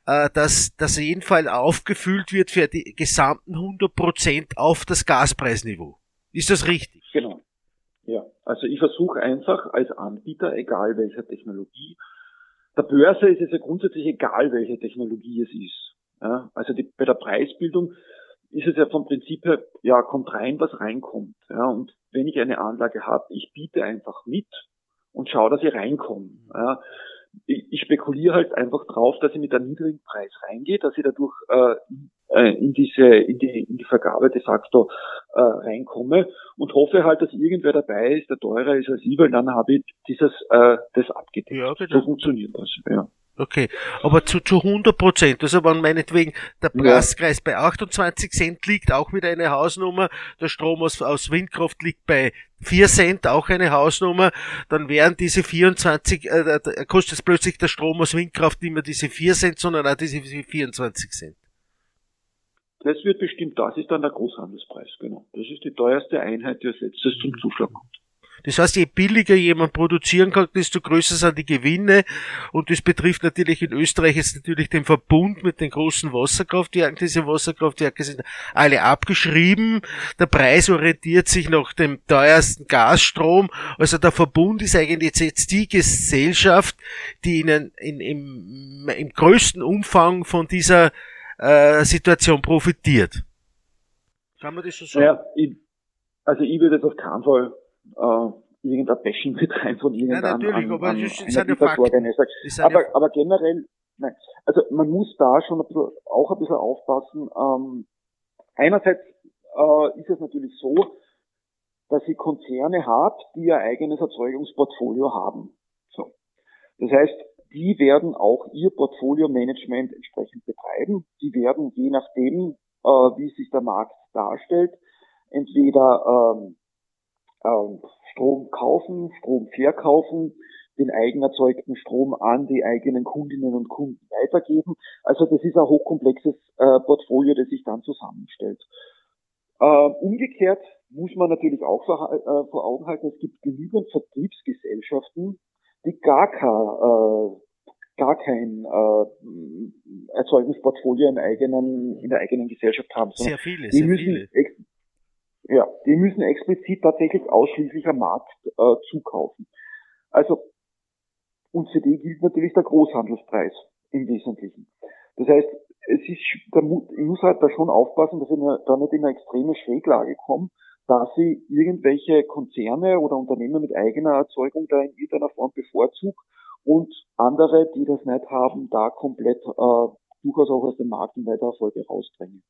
äh, dass das jeden Fall aufgefüllt wird für die gesamten 100 Prozent auf das Gaspreisniveau. Ist das richtig? Genau. Ja, also ich versuche einfach als Anbieter, egal welcher Technologie, der Börse ist es ja grundsätzlich egal, welche Technologie es ist. Ja, also die, bei der Preisbildung ist es ja vom Prinzip her, ja, kommt rein, was reinkommt. Ja, und wenn ich eine Anlage habe, ich biete einfach mit und schaue, dass ich reinkomme. Ja, ich spekuliere halt einfach drauf, dass ich mit einem niedrigen Preis reingehe, dass ich dadurch äh, äh, in diese in die, in die Vergabe de facto äh, reinkomme und hoffe halt, dass irgendwer dabei ist, der teurer ist als ich, weil dann habe ich dieses äh, das abgedeckt. Ja, genau. So funktioniert das. Ja. Okay, aber zu, zu 100 Prozent, also wenn meinetwegen der Preiskreis ja. bei 28 Cent liegt, auch wieder eine Hausnummer, der Strom aus, aus Windkraft liegt bei 4 Cent, auch eine Hausnummer, dann wären diese 24, äh, kostet plötzlich der Strom aus Windkraft nicht mehr diese 4 Cent, sondern auch diese 24 Cent. Das wird bestimmt, das ist dann der Großhandelspreis, genau. Das ist die teuerste Einheit, die als letztes zum Zuschlag kommt. Das heißt, je billiger jemand produzieren kann, desto größer sind die Gewinne. Und das betrifft natürlich in Österreich jetzt natürlich den Verbund mit den großen Wasserkraftwerken. Diese Wasserkraftwerke sind alle abgeschrieben. Der Preis orientiert sich nach dem teuersten Gasstrom. Also der Verbund ist eigentlich jetzt die Gesellschaft, die in, in, im, im größten Umfang von dieser äh, Situation profitiert. Kann man das so sagen? Ja, ich, also ich würde jetzt auf keinen Fall äh, irgendein Bashing mit rein von irgendeinem ja, natürlich, an, aber an, das ist eine Fakten. Aber, aber generell, nein, also man muss da schon ein bisschen, auch ein bisschen aufpassen. Ähm, einerseits äh, ist es natürlich so, dass sie Konzerne hat, die ihr eigenes Erzeugungsportfolio haben. So. Das heißt, die werden auch ihr Portfolio-Management entsprechend betreiben. Die werden je nachdem, äh, wie sich der Markt darstellt, entweder ähm, ähm, Strom kaufen, Strom verkaufen, den eigen erzeugten Strom an die eigenen Kundinnen und Kunden weitergeben. Also das ist ein hochkomplexes äh, Portfolio, das sich dann zusammenstellt. Äh, umgekehrt muss man natürlich auch vor, äh, vor Augen halten, es gibt genügend Vertriebsgesellschaften, die gar kein, äh, gar kein äh, Erzeugungsportfolio im eigenen, in der eigenen Gesellschaft haben. Sehr viele, sehr viele. Ja, die müssen explizit tatsächlich ausschließlich am Markt äh, zukaufen. Also, und für die gilt natürlich der Großhandelspreis im Wesentlichen. Das heißt, es ist, ich muss halt da schon aufpassen, dass ich da nicht in eine extreme Schräglage komme, dass sie irgendwelche Konzerne oder Unternehmen mit eigener Erzeugung da in irgendeiner Form bevorzugt und andere, die das nicht haben, da komplett äh, durchaus auch aus dem Markt in weiter Erfolge rausdrängen.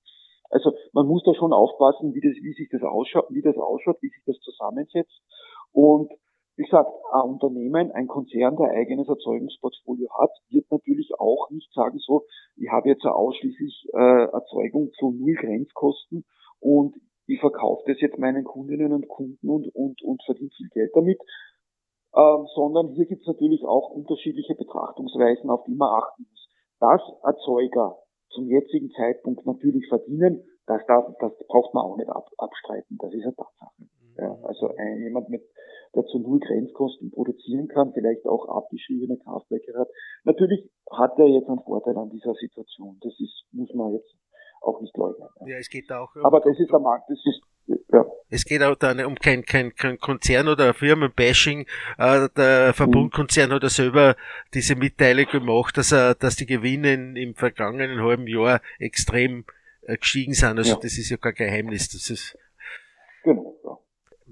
Also man muss da schon aufpassen, wie, das, wie sich das ausschaut, wie das ausschaut, wie sich das zusammensetzt. Und wie gesagt, ein Unternehmen, ein Konzern, der eigenes Erzeugungsportfolio hat, wird natürlich auch nicht sagen so, ich habe jetzt ausschließlich äh, Erzeugung zu null Grenzkosten und ich verkaufe das jetzt meinen Kundinnen und Kunden und, und, und verdiene viel Geld damit, ähm, sondern hier gibt es natürlich auch unterschiedliche Betrachtungsweisen, auf die man achten muss. Dass Erzeuger zum jetzigen Zeitpunkt natürlich verdienen, das, darf, das braucht man auch nicht ab, abstreiten. Das ist eine Tatsache. Ja, also ein, jemand mit, der zu null Grenzkosten produzieren kann, vielleicht auch abgeschriebene Kraftwerke hat. Natürlich hat er jetzt einen Vorteil an dieser Situation. Das ist, muss man jetzt auch nicht leugnen. Ja, es geht auch. Um, Aber das ist der Markt, das ist ja. Es geht auch dann um kein, kein, kein Konzern oder Firmenbashing. Äh, der Verbundkonzern hat ja selber diese Mitteilung gemacht, dass er, dass die Gewinne im vergangenen halben Jahr extrem äh, gestiegen sind. Also ja. das ist ja kein Geheimnis. Das ist genau, ja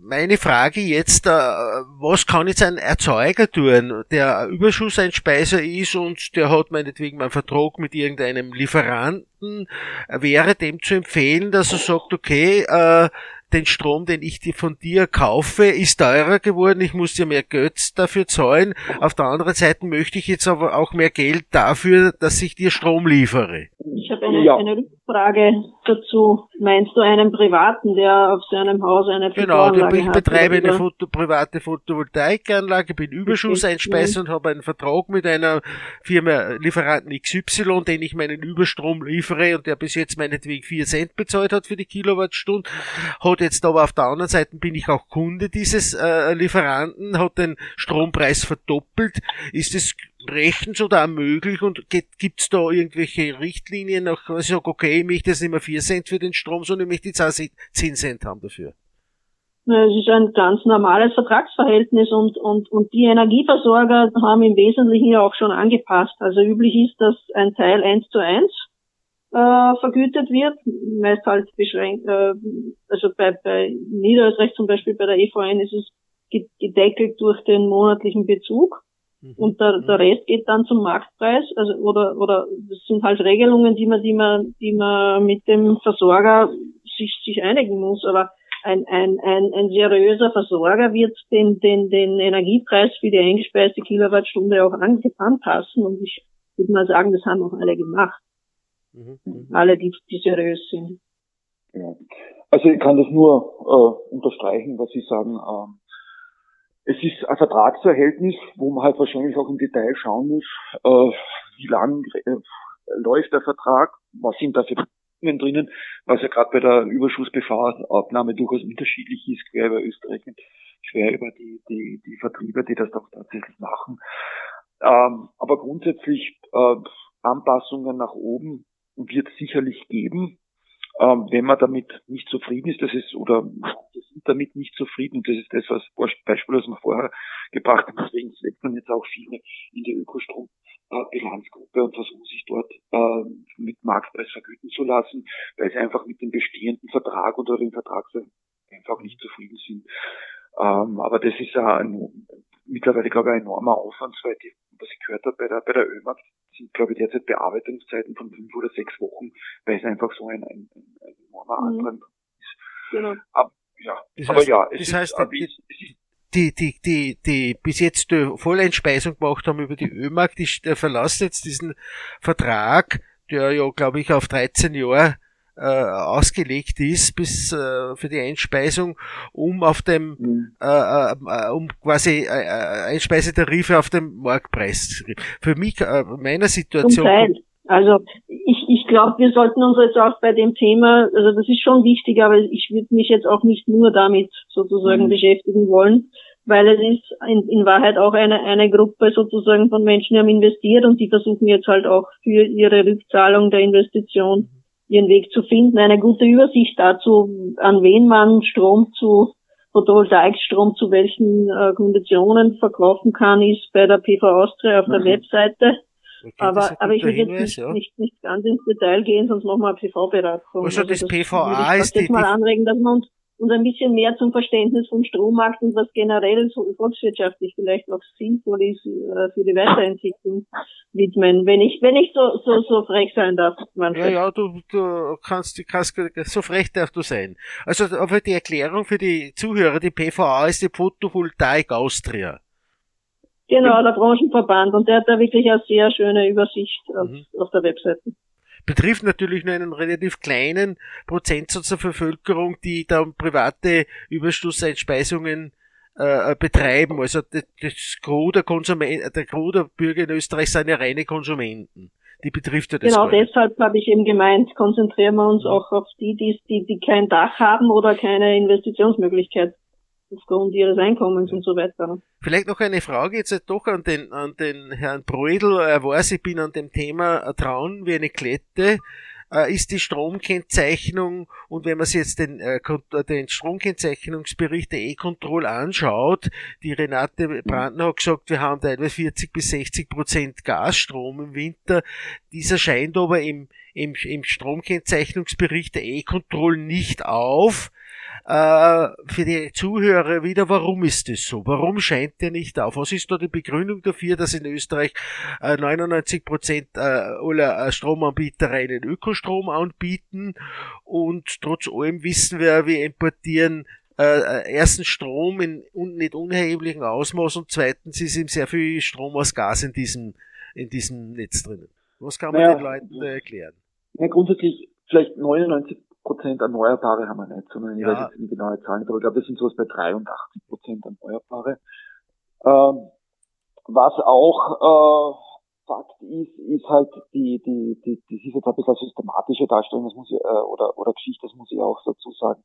meine Frage jetzt, äh, was kann jetzt ein Erzeuger tun, der Überschusseinspeiser ist und der hat meinetwegen einen Vertrag mit irgendeinem Lieferanten, wäre dem zu empfehlen, dass er sagt, okay, äh, den Strom, den ich dir von dir kaufe, ist teurer geworden, ich muss dir mehr Geld dafür zahlen. Auf der anderen Seite möchte ich jetzt aber auch mehr Geld dafür, dass ich dir Strom liefere. Ich habe eine, ja. eine Frage dazu. Meinst du einen privaten, der auf seinem Haus eine Genau, ich betreibe eine Foto, private Photovoltaikanlage, bin Überschusseinspeiser und habe einen Vertrag mit einer Firma Lieferanten XY, den ich meinen Überstrom liefere und der bis jetzt meinetwegen 4 Cent bezahlt hat für die Kilowattstunde. Hat jetzt aber auf der anderen Seite bin ich auch Kunde dieses äh, Lieferanten, hat den Strompreis verdoppelt. Ist es rechtens oder auch möglich und gibt es da irgendwelche Richtlinien, nach was ich sage, okay, ich möchte jetzt nicht mehr 4 Cent für den Strom, sondern ich möchte jetzt 10 Cent haben dafür? Es ist ein ganz normales Vertragsverhältnis und, und, und die Energieversorger haben im Wesentlichen ja auch schon angepasst. Also üblich ist, dass ein Teil eins zu eins äh, vergütet wird, meist halt beschränkt, äh, also bei, bei Niederösterreich zum Beispiel bei der EVN ist es gedeckelt durch den monatlichen Bezug. Mhm. Und der, der Rest geht dann zum Marktpreis, also oder oder das sind halt Regelungen, die man, die man, die man mit dem Versorger sich, sich einigen muss. Aber ein, ein, ein, ein seriöser Versorger wird den, den, den Energiepreis für die eingespeiste Kilowattstunde auch anpassen. Und ich würde mal sagen, das haben auch alle gemacht. Mhm. mhm. Alle, die, die seriös sind. Ja. Also ich kann das nur äh, unterstreichen, was Sie sagen. Ähm, es ist ein Vertragsverhältnis, wo man halt wahrscheinlich auch im Detail schauen muss, äh, wie lang äh, läuft der Vertrag, was sind da für Bedingungen drinnen, was ja gerade bei der Überschuss-BV-Abnahme durchaus unterschiedlich ist, quer über Österreich und quer über die, die, die Vertriebe, die das doch tatsächlich machen. Ähm, aber grundsätzlich äh, Anpassungen nach oben wird es sicherlich geben. Ähm, wenn man damit nicht zufrieden ist, das ist, oder sind damit nicht zufrieden, das ist das, was Beispiel, was wir vorher gebracht haben, deswegen setzt man jetzt auch viele in die Ökostrom-Bilanzgruppe und versuchen sich dort äh, mit Marktpreis vergüten zu lassen, weil sie einfach mit dem bestehenden Vertrag oder dem Vertrag einfach nicht zufrieden sind. Ähm, aber das ist ja ein, mittlerweile, glaube ich, ein enormer Aufwand, weil die, was ich gehört habe bei der, bei der ÖMAG, sind, glaube ich, derzeit Bearbeitungszeiten von fünf oder sechs Wochen, weil es einfach so ein, ein, ein, ein enormer mhm. Antrag ist. Genau. Aber, ja, das heißt, aber ja, es das heißt, ist, die, ist, die, die, die, die bis jetzt die Volleinspeisung gemacht haben über die ÖMAG, die, der verlässt jetzt diesen Vertrag, der ja, glaube ich, auf 13 Jahre äh, ausgelegt ist bis äh, für die Einspeisung, um auf dem mhm. äh, äh, um quasi äh, äh, Einspeisetarife auf dem Marktpreis. Für mich, äh, meiner Situation. Also ich, ich glaube, wir sollten uns jetzt auch bei dem Thema, also das ist schon wichtig, aber ich würde mich jetzt auch nicht nur damit sozusagen mhm. beschäftigen wollen, weil es ist in, in Wahrheit auch eine, eine Gruppe sozusagen von Menschen, die haben investiert und die versuchen jetzt halt auch für ihre Rückzahlung der Investition ihren Weg zu finden, eine gute Übersicht dazu, an wen man Strom zu Photovoltaikstrom zu welchen äh, Konditionen verkaufen kann, ist bei der PV Austria auf mhm. der Webseite. Okay, aber, aber ich will jetzt nicht, ja. nicht, nicht ganz ins Detail gehen, sonst machen wir eine PV-Beratung. Also, also das, das PVA ist die, mal anregen, dass wir uns und ein bisschen mehr zum Verständnis vom Strommarkt und was generell so volkswirtschaftlich vielleicht auch sinnvoll ist äh, für die Weiterentwicklung widmen, wenn ich, wenn ich so, so, so frech sein darf. Manfred. Ja, ja, du, du kannst, du kannst, so frech darfst du sein. Also, aber die Erklärung für die Zuhörer, die PVA ist die Photovoltaik Austria. Genau, der Branchenverband und der hat da wirklich eine sehr schöne Übersicht auf, mhm. auf der Webseite betrifft natürlich nur einen relativ kleinen Prozentsatz der Bevölkerung, die da private Überschusseinspeisungen äh, betreiben. Also das, das Gros der Konsumenten, der Gros der Bürger in Österreich sind ja reine Konsumenten. Die betrifft ja das. Genau, deshalb habe ich eben gemeint, konzentrieren wir uns auch auf die, die, die, die kein Dach haben oder keine Investitionsmöglichkeit aufgrund ihres Einkommens und so weiter. Vielleicht noch eine Frage jetzt doch an den, an den Herrn Breudel. Er weiß, ich bin an dem Thema Trauen wie eine Klette. Äh, ist die Stromkennzeichnung und wenn man sich jetzt den, äh, den Stromkennzeichnungsbericht der E-Control anschaut, die Renate Brandner hat gesagt, wir haben teilweise 40 bis 60 Prozent Gasstrom im Winter. Dieser scheint aber im, im, im Stromkennzeichnungsbericht der E-Control nicht auf. Äh, für die Zuhörer wieder, warum ist das so? Warum scheint der nicht auf? Was ist da die Begründung dafür, dass in Österreich äh, 99 Prozent äh, aller äh, Stromanbieter reinen Ökostrom anbieten und trotz allem wissen wir, wir importieren äh, äh erstens Strom in nicht unerheblichem Ausmaß und zweitens ist eben sehr viel Strom aus Gas in diesem, in diesem Netz drinnen. Was kann man naja, den Leuten da erklären? Ja, grundsätzlich vielleicht 99 Prozent Erneuerbare haben wir nicht, sondern ich ja. weiß jetzt nicht genaue Zahlen, aber ich glaube, wir sind sowas bei 83 Prozent Erneuerbare. Ähm, was auch äh, Fakt ist, ist halt die, die, die, das ist jetzt ein bisschen systematische Darstellung, das muss ich, äh, oder, oder Geschichte, das muss ich auch dazu sagen.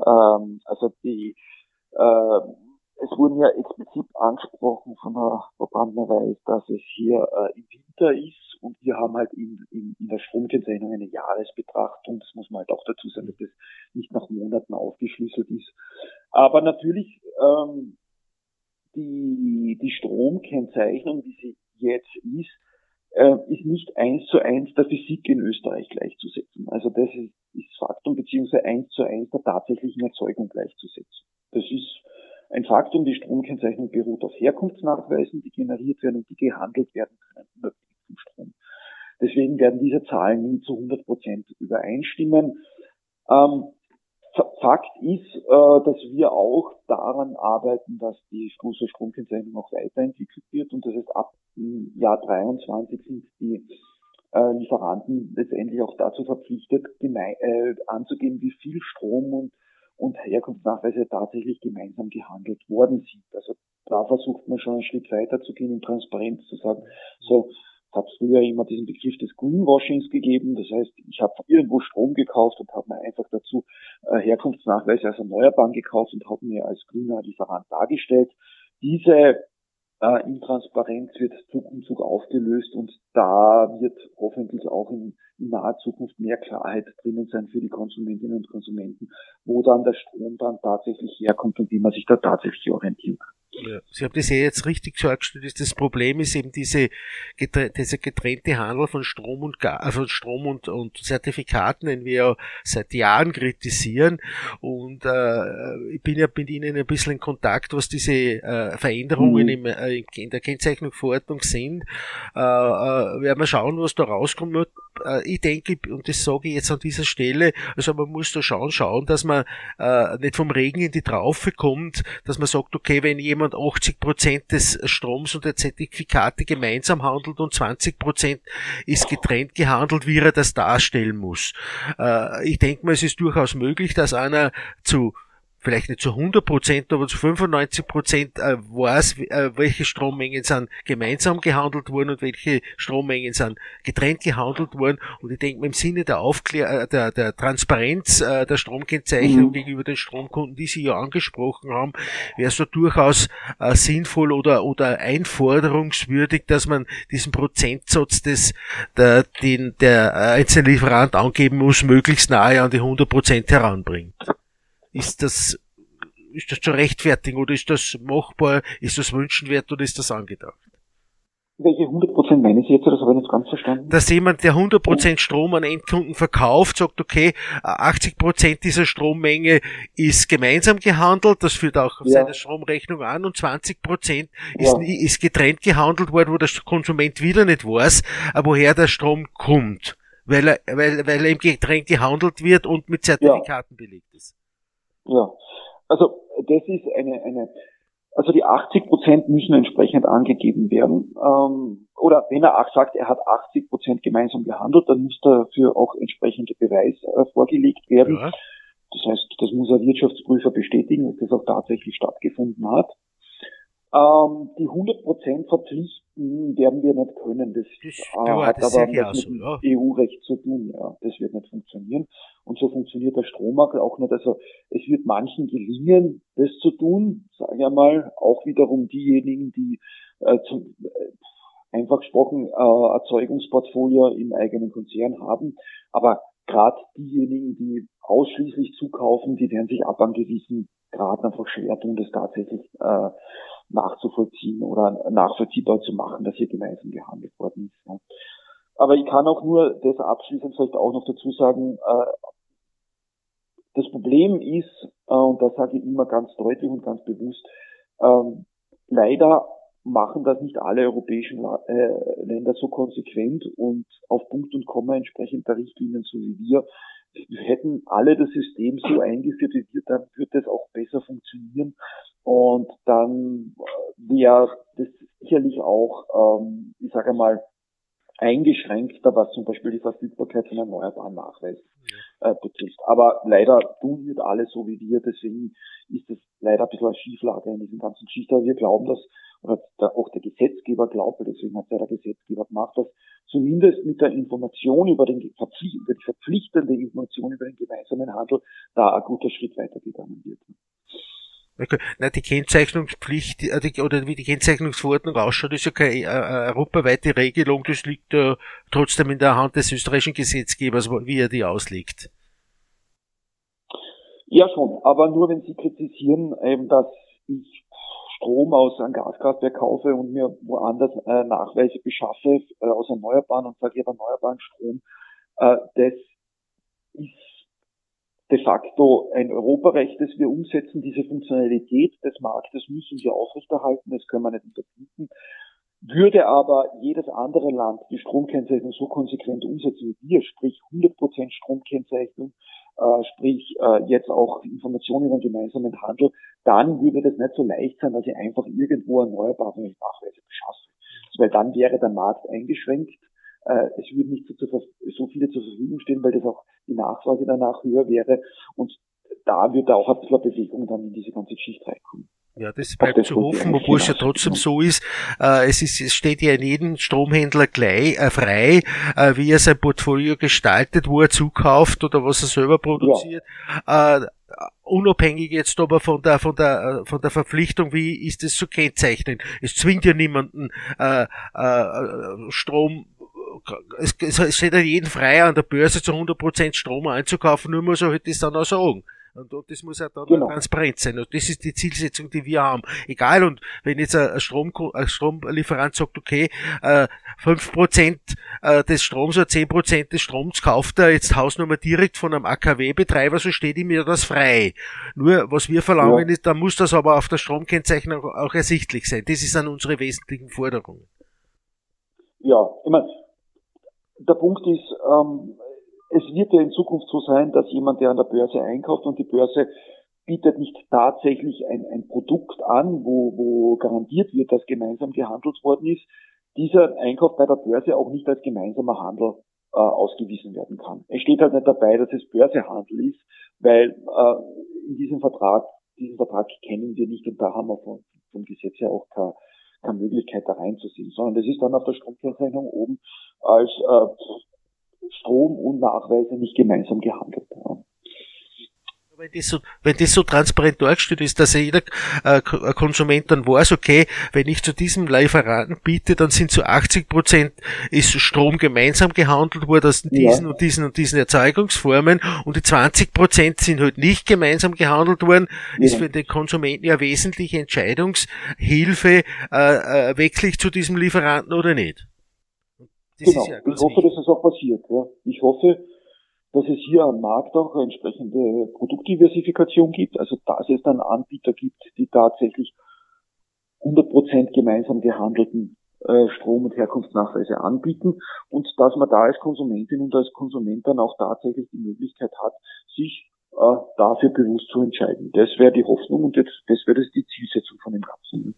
Ähm, also die, äh, es wurden ja explizit angesprochen von der Frau Brandner-Weiß, dass es hier äh, im Winter ist und wir haben halt in, in, in der Stromkennzeichnung eine Jahresbetrachtung. Das muss man halt auch dazu sagen, dass das nicht nach Monaten aufgeschlüsselt ist. Aber natürlich ähm, die, die Stromkennzeichnung, wie sie jetzt ist, äh, ist nicht eins zu eins der Physik in Österreich gleichzusetzen. Also das ist, ist Faktum beziehungsweise eins zu eins der tatsächlichen Erzeugung gleichzusetzen. Das ist ein Faktum, die Stromkennzeichnung beruht auf Herkunftsnachweisen, die generiert werden und die gehandelt werden können, Strom. Deswegen werden diese Zahlen nie zu 100 Prozent übereinstimmen. Ähm, Fakt ist, äh, dass wir auch daran arbeiten, dass die große Stromkennzeichnung auch weiterentwickelt wird und das heißt ab Jahr 23 sind die äh, Lieferanten letztendlich auch dazu verpflichtet, äh, anzugeben, wie viel Strom und, und Herkunftsnachweise tatsächlich gemeinsam gehandelt worden sind. Also da versucht man schon einen Schritt weiter zu gehen, in Transparenz zu sagen, so, es hat früher immer diesen Begriff des Greenwashings gegeben. Das heißt, ich habe irgendwo Strom gekauft und habe mir einfach dazu äh, Herkunftsnachweise als Erneuerbaren gekauft und habe mir als grüner Lieferant dargestellt. Diese äh, Intransparenz wird Zug um Zug aufgelöst und da wird hoffentlich auch in, in naher Zukunft mehr Klarheit drinnen sein für die Konsumentinnen und Konsumenten, wo dann der Strom dann tatsächlich herkommt und wie man sich da tatsächlich orientieren kann. Ja. Sie haben das ja jetzt richtig dargestellt, dass das Problem ist eben diese, dieser getrennte Handel von Strom und Gas, also Strom und, und Zertifikaten, den wir ja seit Jahren kritisieren. Und äh, ich bin ja mit Ihnen ein bisschen in Kontakt, was diese äh, Veränderungen mhm. im, äh, in der Kennzeichnungsverordnung sind. Äh, äh, werden wir schauen, was da rauskommt. Äh, ich denke, und das sage ich jetzt an dieser Stelle, also man muss da schauen, schauen, dass man äh, nicht vom Regen in die Traufe kommt, dass man sagt, okay, wenn jemand jemand 80 Prozent des Stroms und der Zertifikate gemeinsam handelt und 20 Prozent ist getrennt gehandelt, wie er das darstellen muss. Äh, ich denke mal, es ist durchaus möglich, dass einer zu vielleicht nicht zu 100 Prozent, aber zu 95 Prozent äh, weiß, äh, welche Strommengen sind gemeinsam gehandelt worden und welche Strommengen sind getrennt gehandelt worden. Und ich denke im Sinne der Aufklär äh, der, der Transparenz der Stromkennzeichnung mhm. gegenüber den Stromkunden, die Sie ja angesprochen haben, wäre es so durchaus sinnvoll oder, oder einforderungswürdig, dass man diesen Prozentsatz des, der, den der einzelne Lieferant angeben muss, möglichst nahe an die 100 Prozent heranbringt. Ist das, ist das zu rechtfertigen oder ist das machbar? Ist das wünschenswert oder ist das angedacht? Welche 100% meinen Sie jetzt? Das habe ich nicht ganz verstanden. Dass jemand, der 100% Strom an Endkunden verkauft, sagt, okay, 80% dieser Strommenge ist gemeinsam gehandelt, das führt auch auf ja. seine Stromrechnung an und 20% ist, ja. ist getrennt gehandelt worden, wo der Konsument wieder nicht weiß, woher der Strom kommt, weil er, weil, weil er im Getränk gehandelt wird und mit Zertifikaten ja. belegt ist. Ja, also das ist eine, eine also die 80 Prozent müssen entsprechend angegeben werden. Ähm, oder wenn er auch sagt, er hat 80 Prozent gemeinsam gehandelt, dann muss dafür auch entsprechende Beweis äh, vorgelegt werden. Ja. Das heißt, das muss ein Wirtschaftsprüfer bestätigen, dass das auch tatsächlich stattgefunden hat. Ähm, die 100% verpflichten werden wir nicht können. Das, das äh, hat das aber mit ja. EU-Recht zu tun. Ja, das wird nicht funktionieren. Und so funktioniert der Strommarkt auch nicht. Also es wird manchen gelingen, das zu tun. Sage ich mal, auch wiederum diejenigen, die äh, zum, äh, einfach gesprochen äh, Erzeugungsportfolio im eigenen Konzern haben. Aber gerade diejenigen, die ausschließlich zukaufen, die werden sich ab an gewissen Grad einfach schwer tun, das tatsächlich äh, nachzuvollziehen oder nachvollziehbar zu machen, dass hier gemeinsam gehandelt worden ist. Ja. Aber ich kann auch nur das abschließend vielleicht auch noch dazu sagen, äh, das Problem ist, äh, und das sage ich immer ganz deutlich und ganz bewusst, ähm, leider machen das nicht alle europäischen äh, Länder so konsequent und auf Punkt und Komma entsprechend der Richtlinien, so wie wir. Wir hätten alle das System so eingeführt wie wir, dann würde es auch besser funktionieren. Und dann wäre das sicherlich auch, ähm, ich sage mal, eingeschränkter, was zum Beispiel die Verfügbarkeit von erneuerbaren Nachweisen äh, betrifft. Aber leider tun wir alles so wie wir, deswegen ist es leider ein bisschen eine Schieflage in diesem ganzen Geschichte. Wir glauben, dass, oder der, auch der Gesetzgeber glaubt, deswegen hat ja der Gesetzgeber gemacht, dass zumindest mit der Information über, den, über die verpflichtende Information über den gemeinsamen Handel da ein guter Schritt weitergegangen wird. Na, die Kennzeichnungspflicht äh, oder wie die Kennzeichnungsverordnung ausschaut, ist ja keine äh, äh, europaweite Regelung, das liegt äh, trotzdem in der Hand des österreichischen Gesetzgebers, wie er die auslegt. Ja schon, aber nur wenn Sie kritisieren, eben, dass ich Strom aus einem Gaskraftwerk kaufe und mir woanders äh, Nachweise beschaffe äh, aus erneuerbaren und sage, erneuerbaren Strom, äh, das ist de facto ein Europarecht, das wir umsetzen. Diese Funktionalität des Marktes müssen wir aufrechterhalten, das können wir nicht unterbieten. Würde aber jedes andere Land die Stromkennzeichnung so konsequent umsetzen wie wir, sprich 100% Stromkennzeichnung, äh, sprich äh, jetzt auch Informationen über den gemeinsamen Handel, dann würde das nicht so leicht sein, dass ich einfach irgendwo erneuerbare Nachweise beschaffe. Weil dann wäre der Markt eingeschränkt äh, es würden nicht so, so, viele zur Verfügung stehen, weil das auch die Nachfrage danach höher wäre. Und da wird auch ein bisschen Bewegung dann in diese ganze Geschichte reinkommen. Ja, das bleibt das zu hoffen, obwohl es ja trotzdem so ist, äh, es ist, es steht ja in jedem Stromhändler gleich, äh, frei, äh, wie er sein Portfolio gestaltet, wo er zukauft oder was er selber produziert. Ja. Äh, unabhängig jetzt aber von der von der äh, von der Verpflichtung, wie ist es zu kennzeichnen. Es zwingt ja niemanden äh, äh, Strom es, es steht ja jeden frei an der Börse zu 100% Strom einzukaufen, nur muss er halt das dann auch sagen. Und das muss ja dann genau. transparent sein. Und das ist die Zielsetzung, die wir haben. Egal, und wenn jetzt ein, Strom, ein Stromlieferant sagt, okay, äh, 5% äh, des Stroms oder 10% des Stroms kauft er jetzt Hausnummer direkt von einem AKW-Betreiber, so steht ihm ja das frei. Nur, was wir verlangen ja. ist, dann muss das aber auf der Stromkennzeichnung auch ersichtlich sein. Das ist dann unsere wesentlichen Forderungen. Ja, ich meine, der Punkt ist, ähm, es wird ja in Zukunft so sein, dass jemand, der an der Börse einkauft und die Börse bietet nicht tatsächlich ein, ein Produkt an, wo, wo garantiert wird, dass gemeinsam gehandelt worden ist, dieser Einkauf bei der Börse auch nicht als gemeinsamer Handel äh, ausgewiesen werden kann. Es steht halt nicht dabei, dass es Börsehandel ist, weil äh, in diesem Vertrag, diesen Vertrag kennen wir nicht und da haben wir von, vom Gesetz her auch keine, keine Möglichkeit da reinzusehen, sondern das ist dann auf der Stromkennzeichnung oben als äh, Strom und Nachweise nicht gemeinsam gehandelt. Ja. Wenn das, so, wenn das so transparent dargestellt ist, dass jeder äh, Konsument dann weiß, okay, wenn ich zu diesem Lieferanten biete, dann sind zu 80 Prozent ist Strom gemeinsam gehandelt worden aus diesen ja. und diesen und diesen Erzeugungsformen und die 20 Prozent sind halt nicht gemeinsam gehandelt worden, ja. ist für den Konsumenten ja wesentliche Entscheidungshilfe, äh, äh, wechsle ich zu diesem Lieferanten oder nicht. Das genau. Ja ich hoffe, wichtig. dass es auch passiert. Ja. Ich hoffe, dass es hier am Markt auch eine entsprechende Produktdiversifikation gibt, also dass es dann Anbieter gibt, die tatsächlich 100% gemeinsam gehandelten äh, Strom- und Herkunftsnachweise anbieten und dass man da als Konsumentin und als Konsument dann auch tatsächlich die Möglichkeit hat, sich äh, dafür bewusst zu entscheiden. Das wäre die Hoffnung und das wäre die Zielsetzung von dem Ganzen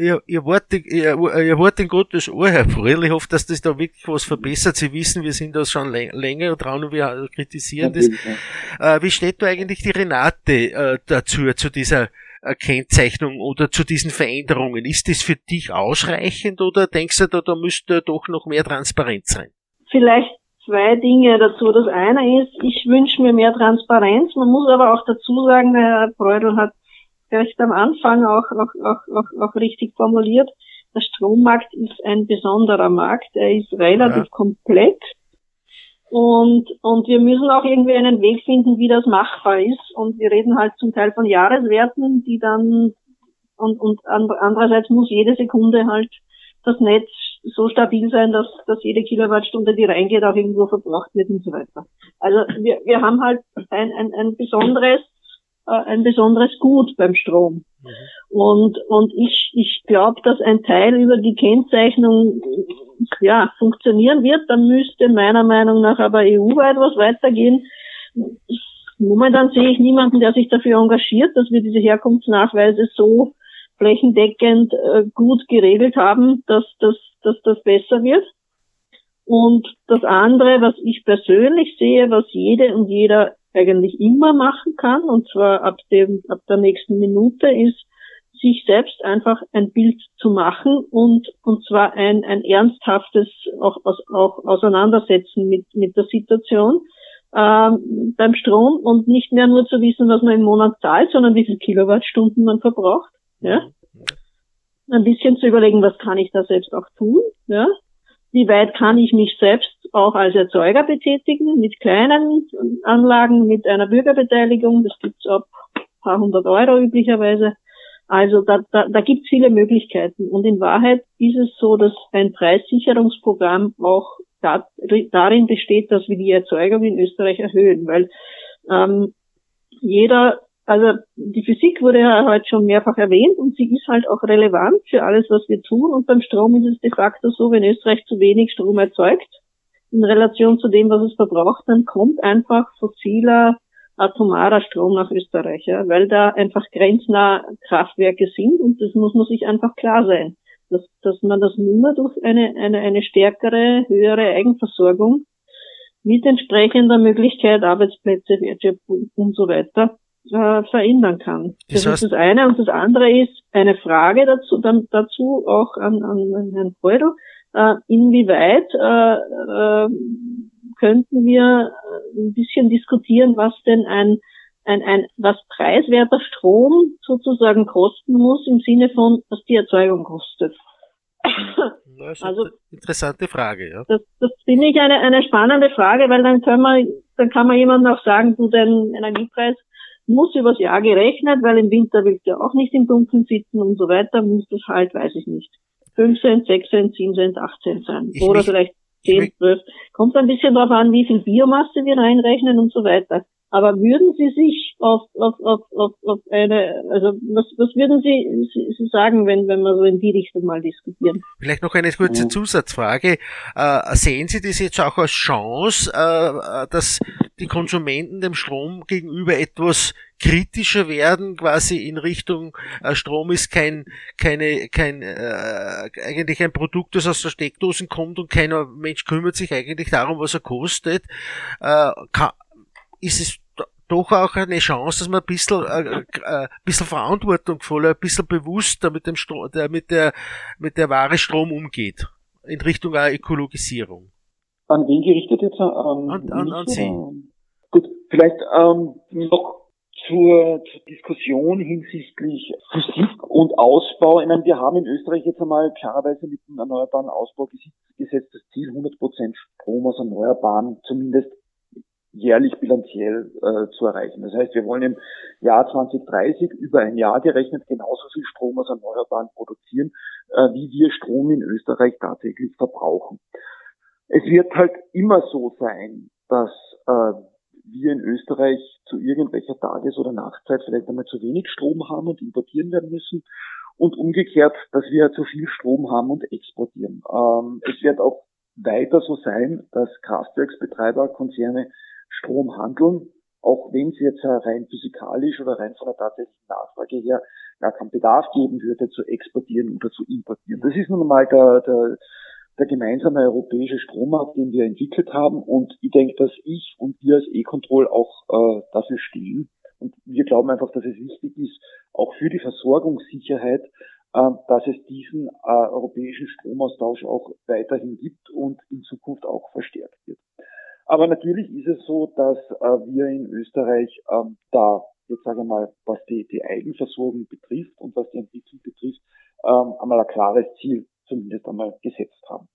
ihr, ihr, Wort, ihr, ihr Wort in Gottes Ohr, Herr Fröhl. Ich hoffe, dass das da wirklich was verbessert. Sie wissen, wir sind da schon länger dran und wir kritisieren das. Äh, wie steht da eigentlich die Renate äh, dazu, zu dieser Kennzeichnung oder zu diesen Veränderungen? Ist das für dich ausreichend oder denkst du, da, da müsste doch noch mehr Transparenz sein? Vielleicht zwei Dinge dazu. Das eine ist, ich wünsche mir mehr Transparenz. Man muss aber auch dazu sagen, Herr Breudel hat vielleicht am Anfang auch, auch, auch, auch, auch richtig formuliert. Der Strommarkt ist ein besonderer Markt. Er ist relativ ja. komplex. Und, und wir müssen auch irgendwie einen Weg finden, wie das machbar ist. Und wir reden halt zum Teil von Jahreswerten, die dann, und, und andererseits muss jede Sekunde halt das Netz so stabil sein, dass, dass jede Kilowattstunde, die reingeht, auch irgendwo verbraucht wird und so weiter. Also wir, wir haben halt ein, ein, ein besonderes ein besonderes Gut beim Strom. Mhm. Und, und ich, ich glaube, dass ein Teil über die Kennzeichnung ja, funktionieren wird. Dann müsste meiner Meinung nach aber EU-weit was weitergehen. Momentan sehe ich niemanden, der sich dafür engagiert, dass wir diese Herkunftsnachweise so flächendeckend äh, gut geregelt haben, dass, dass, dass das besser wird. Und das andere, was ich persönlich sehe, was jede und jeder eigentlich immer machen kann, und zwar ab dem, ab der nächsten Minute, ist, sich selbst einfach ein Bild zu machen und, und zwar ein, ein ernsthaftes auch, auch Auseinandersetzen mit, mit der Situation ähm, beim Strom und nicht mehr nur zu wissen, was man im Monat zahlt, sondern wie viele Kilowattstunden man verbraucht. Ja? Ein bisschen zu überlegen, was kann ich da selbst auch tun. Ja? Wie weit kann ich mich selbst auch als Erzeuger betätigen mit kleinen Anlagen, mit einer Bürgerbeteiligung. Das gibt's ab paar hundert Euro üblicherweise. Also da, da, da gibt es viele Möglichkeiten. Und in Wahrheit ist es so, dass ein Preissicherungsprogramm auch da, darin besteht, dass wir die Erzeugung in Österreich erhöhen. Weil ähm, jeder, also die Physik wurde ja heute schon mehrfach erwähnt und sie ist halt auch relevant für alles, was wir tun. Und beim Strom ist es de facto so, wenn Österreich zu wenig Strom erzeugt, in Relation zu dem, was es verbraucht, dann kommt einfach fossiler atomarer Strom nach Österreich, ja, weil da einfach grenznah Kraftwerke sind und das muss man sich einfach klar sein, dass, dass man das nur durch eine, eine, eine stärkere, höhere Eigenversorgung mit entsprechender Möglichkeit, Arbeitsplätze, Wertschöpfung und so weiter äh, verändern kann. Das, das ist das eine. Und das andere ist eine Frage dazu, dann, dazu auch an, an, an Herrn Freudl, äh, inwieweit äh, äh, könnten wir äh, ein bisschen diskutieren, was denn ein, ein, ein was preiswerter Strom sozusagen kosten muss im Sinne von, was die Erzeugung kostet. Das also interessante Frage, ja. Das, das finde ich eine, eine spannende Frage, weil dann können wir, dann kann man jemandem auch sagen, du, dein Energiepreis muss übers Jahr gerechnet, weil im Winter willst du ja auch nicht im Dunkeln sitzen und so weiter, muss das halt, weiß ich nicht. 5 Cent, 6 Cent, 7 Cent, 8 Cent sein. Ich Oder vielleicht 10, 12. Kommt ein bisschen darauf an, wie viel Biomasse wir reinrechnen und so weiter. Aber würden Sie sich auf, auf, auf, auf, auf eine, also was, was würden Sie, Sie, Sie sagen, wenn, wenn wir so in die Richtung mal diskutieren? Vielleicht noch eine kurze Zusatzfrage. Äh, sehen Sie das jetzt auch als Chance, äh, dass die Konsumenten dem Strom gegenüber etwas kritischer werden, quasi in Richtung äh, Strom ist kein, keine, kein, äh, eigentlich ein Produkt, das aus der Steckdosen kommt und keiner Mensch kümmert sich eigentlich darum, was er kostet. Äh, kann, ist es doch auch eine Chance, dass man ein bisschen, äh, äh, ein bisschen verantwortungsvoller, ein bisschen bewusster mit dem Strom, der, mit der, mit der Ware Strom umgeht. In Richtung einer Ökologisierung. An wen gerichtet jetzt? Ähm, an, an, an Sie. Gut, vielleicht ähm, noch zur, zur Diskussion hinsichtlich Physik und Ausbau. Ich meine, wir haben in Österreich jetzt einmal klarerweise mit dem erneuerbaren Ausbaugesetz das Ziel, 100 Prozent Strom aus Erneuerbaren zumindest jährlich bilanziell äh, zu erreichen. Das heißt, wir wollen im Jahr 2030 über ein Jahr gerechnet genauso viel Strom aus Erneuerbaren produzieren, äh, wie wir Strom in Österreich tatsächlich verbrauchen. Es wird halt immer so sein, dass äh, wir in Österreich zu irgendwelcher Tages- oder Nachtzeit vielleicht einmal zu wenig Strom haben und importieren werden müssen und umgekehrt, dass wir zu viel Strom haben und exportieren. Ähm, es wird auch weiter so sein, dass Kraftwerksbetreiber, Konzerne Strom handeln, auch wenn es jetzt rein physikalisch oder rein von der tatsächlichen Nachfrage her gar keinen Bedarf geben würde, zu exportieren oder zu importieren. Das ist nun mal der, der, der gemeinsame europäische Strommarkt, den wir entwickelt haben. Und ich denke, dass ich und wir als E-Control auch äh, dafür stehen. Und wir glauben einfach, dass es wichtig ist, auch für die Versorgungssicherheit, äh, dass es diesen äh, europäischen Stromaustausch auch weiterhin gibt und in Zukunft auch verstärkt wird. Aber natürlich ist es so, dass äh, wir in Österreich ähm, da, jetzt sage ich mal, was die, die Eigenversorgung betrifft und was die Entwicklung betrifft, ähm, einmal ein klares Ziel zumindest einmal gesetzt haben.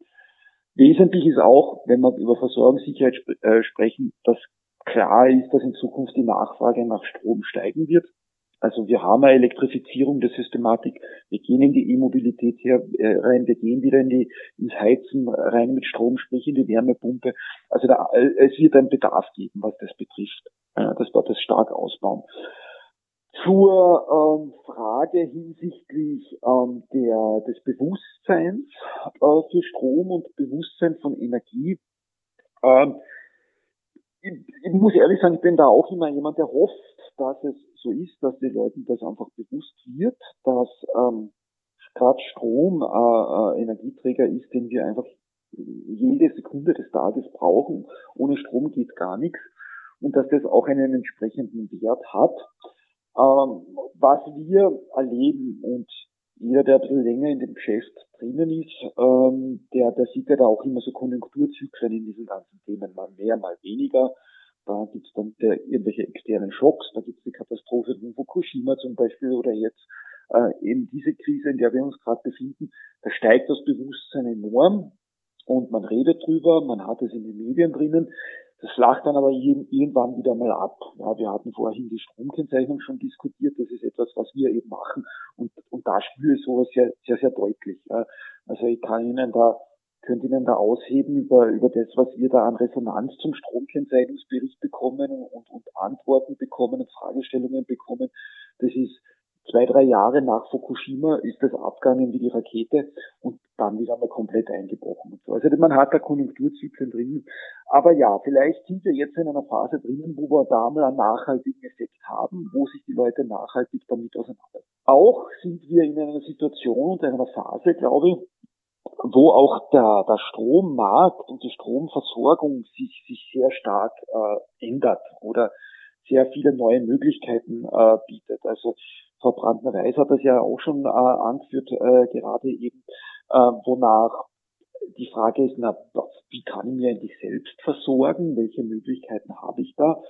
Wesentlich ist auch, wenn wir über Versorgungssicherheit sp äh, sprechen, dass klar ist, dass in Zukunft die Nachfrage nach Strom steigen wird. Also wir haben eine Elektrifizierung der Systematik. Wir gehen in die E-Mobilität her, äh, rein, wir gehen wieder in die, ins Heizen rein mit Strom, sprich in die Wärmepumpe. Also da, äh, es wird einen Bedarf geben, was das betrifft. Äh, das wird das stark ausbauen. Zur ähm, Frage hinsichtlich ähm, der, des Bewusstseins äh, für Strom und Bewusstsein von Energie. Ähm, ich, ich muss ehrlich sagen, ich bin da auch immer jemand, der hofft, dass es so ist, dass den Leuten das einfach bewusst wird, dass ähm, gerade Strom äh, äh, Energieträger ist, den wir einfach jede Sekunde des Tages brauchen. Ohne Strom geht gar nichts. Und dass das auch einen entsprechenden Wert hat. Ähm, was wir erleben und jeder, der ein bisschen länger in dem Geschäft drinnen ist, ähm, der, der sieht ja da auch immer so Konjunkturzyklen in diesen ganzen Themen, mal mehr, mal weniger. Da gibt es dann der, irgendwelche externen Schocks, da gibt es die Katastrophe von Fukushima zum Beispiel oder jetzt äh, eben diese Krise, in der wir uns gerade befinden. Da steigt das Bewusstsein enorm und man redet drüber, man hat es in den Medien drinnen. Das flacht dann aber irgendwann wieder mal ab. Ja, wir hatten vorhin die Stromkennzeichnung schon diskutiert. Das ist etwas, was wir eben machen. Und, und da spüre ich sowas sehr, sehr, sehr deutlich. Ja. Also ich kann Ihnen da, könnte Ihnen da ausheben über, über das, was wir da an Resonanz zum Stromkennzeichnungsbericht bekommen und, und Antworten bekommen und Fragestellungen bekommen. Das ist, zwei, drei Jahre nach Fukushima ist das abgegangen wie die Rakete und dann wieder mal komplett eingebrochen. Und so. Also man hat da Konjunkturzyklen drin. Aber ja, vielleicht sind wir jetzt in einer Phase drinnen, wo wir da mal einen nachhaltigen Effekt haben, wo sich die Leute nachhaltig damit auseinandersetzen. Auch sind wir in einer Situation und einer Phase, glaube ich, wo auch der, der Strommarkt und die Stromversorgung sich, sich sehr stark äh, ändert oder sehr viele neue Möglichkeiten äh, bietet. Also Frau Brandner-Weiß hat das ja auch schon äh, angeführt, äh, gerade eben, äh, wonach die Frage ist, na, wie kann ich mir eigentlich selbst versorgen? Welche Möglichkeiten habe ich da?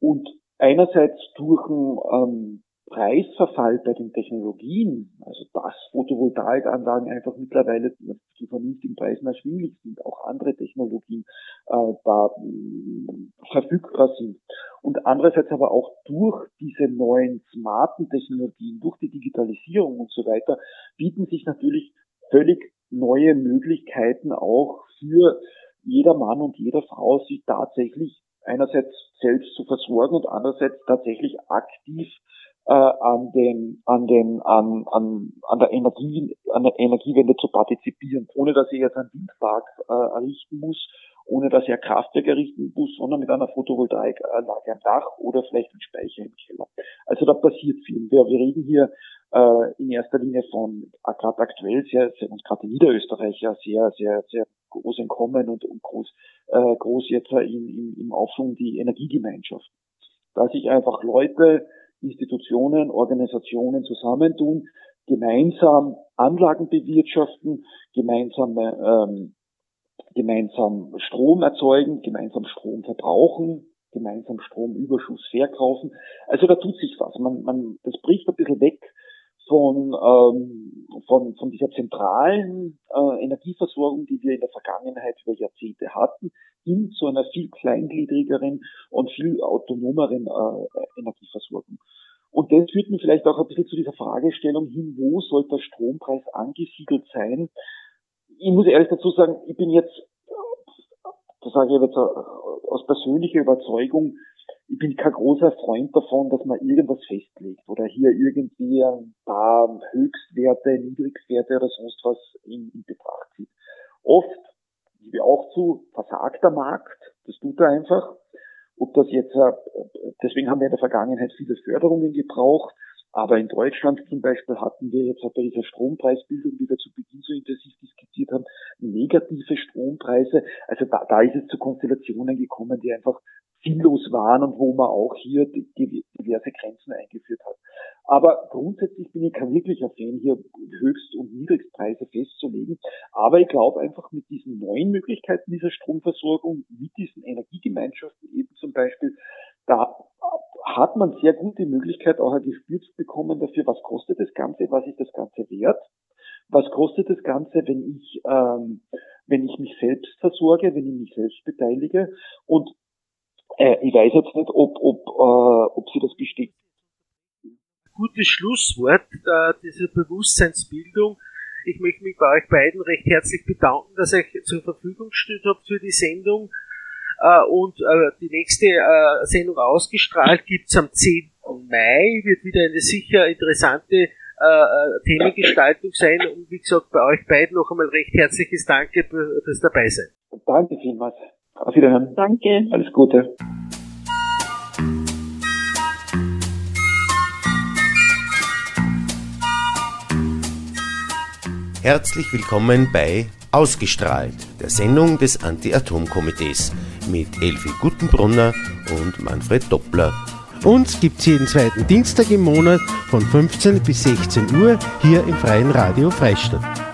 Und einerseits durch ein ähm, Preisverfall bei den Technologien, also dass Photovoltaikanlagen einfach mittlerweile zu vernünftigen Preisen erschwinglich sind, auch andere Technologien äh, da äh, verfügbar sind. Und andererseits aber auch durch diese neuen smarten Technologien, durch die Digitalisierung und so weiter, bieten sich natürlich völlig neue Möglichkeiten auch für jeder Mann und jeder Frau, sich tatsächlich einerseits selbst zu versorgen und andererseits tatsächlich aktiv äh, an den, an den, an, an, an der Energie, an der Energiewende zu partizipieren, ohne dass ich jetzt einen Windpark äh, errichten muss, ohne dass ich ein Kraftwerk errichten muss, sondern mit einer Photovoltaikanlage am Dach oder vielleicht ein Speicher im Keller. Also da passiert viel. Wir, wir reden hier äh, in erster Linie von gerade aktuell sehr, sehr und gerade in Niederösterreich ja sehr, sehr, sehr groß im Kommen und, und groß, äh, groß jetzt in, in, im Aufschwung die Energiegemeinschaft. Da sich einfach Leute Institutionen, Organisationen zusammentun, gemeinsam Anlagen bewirtschaften, gemeinsam, ähm, gemeinsam Strom erzeugen, gemeinsam Strom verbrauchen, gemeinsam Stromüberschuss verkaufen. Also da tut sich was. Man, man, das bricht ein bisschen weg von, ähm, von, von dieser zentralen äh, Energieversorgung, die wir in der Vergangenheit über Jahrzehnte hatten, hin zu einer viel kleingliedrigeren und viel autonomeren äh, Energieversorgung. Und das führt mir vielleicht auch ein bisschen zu dieser Fragestellung hin, wo soll der Strompreis angesiedelt sein? Ich muss ehrlich dazu sagen, ich bin jetzt, das sage ich jetzt aus persönlicher Überzeugung, ich bin kein großer Freund davon, dass man irgendwas festlegt oder hier irgendwie ein paar Höchstwerte, Niedrigwerte oder sonst was in, in Betracht zieht. Oft, wie auch zu, versagt der Markt, das tut er einfach. Ob das jetzt, äh, deswegen haben wir in der Vergangenheit viele Förderungen gebraucht, aber in Deutschland zum Beispiel hatten wir jetzt auch bei dieser Strompreisbildung, die wir zu Beginn so intensiv diskutiert haben, negative Strompreise. Also da, da ist es zu Konstellationen gekommen, die einfach sinnlos waren und wo man auch hier diverse Grenzen eingeführt hat. Aber grundsätzlich bin ich kein wirklicher Fan, hier Höchst- und Niedrigstpreise festzulegen. Aber ich glaube einfach mit diesen neuen Möglichkeiten dieser Stromversorgung, mit diesen Energiegemeinschaften eben zum Beispiel, da hat man sehr gut die Möglichkeit, auch ein Gespür zu bekommen dafür, was kostet das Ganze, was ist das Ganze wert, was kostet das Ganze, wenn ich, ähm, wenn ich mich selbst versorge, wenn ich mich selbst beteilige und äh, ich weiß jetzt nicht, ob, ob, äh, ob sie das bestätigt. Gutes Schlusswort äh, dieser Bewusstseinsbildung. Ich möchte mich bei euch beiden recht herzlich bedanken, dass ihr euch zur Verfügung gestellt habt für die Sendung. Äh, und äh, die nächste äh, Sendung ausgestrahlt gibt's am 10. Mai, wird wieder eine sicher interessante äh, äh, Themengestaltung sein. Und wie gesagt, bei euch beiden noch einmal recht herzliches Danke fürs Dabeisein. Danke vielmals. Auf Wiederhören. Danke. Alles Gute. Herzlich willkommen bei Ausgestrahlt, der Sendung des Anti-Atom-Komitees mit Elfi Guttenbrunner und Manfred Doppler. Uns gibt's jeden zweiten Dienstag im Monat von 15 bis 16 Uhr hier im Freien Radio Freistadt.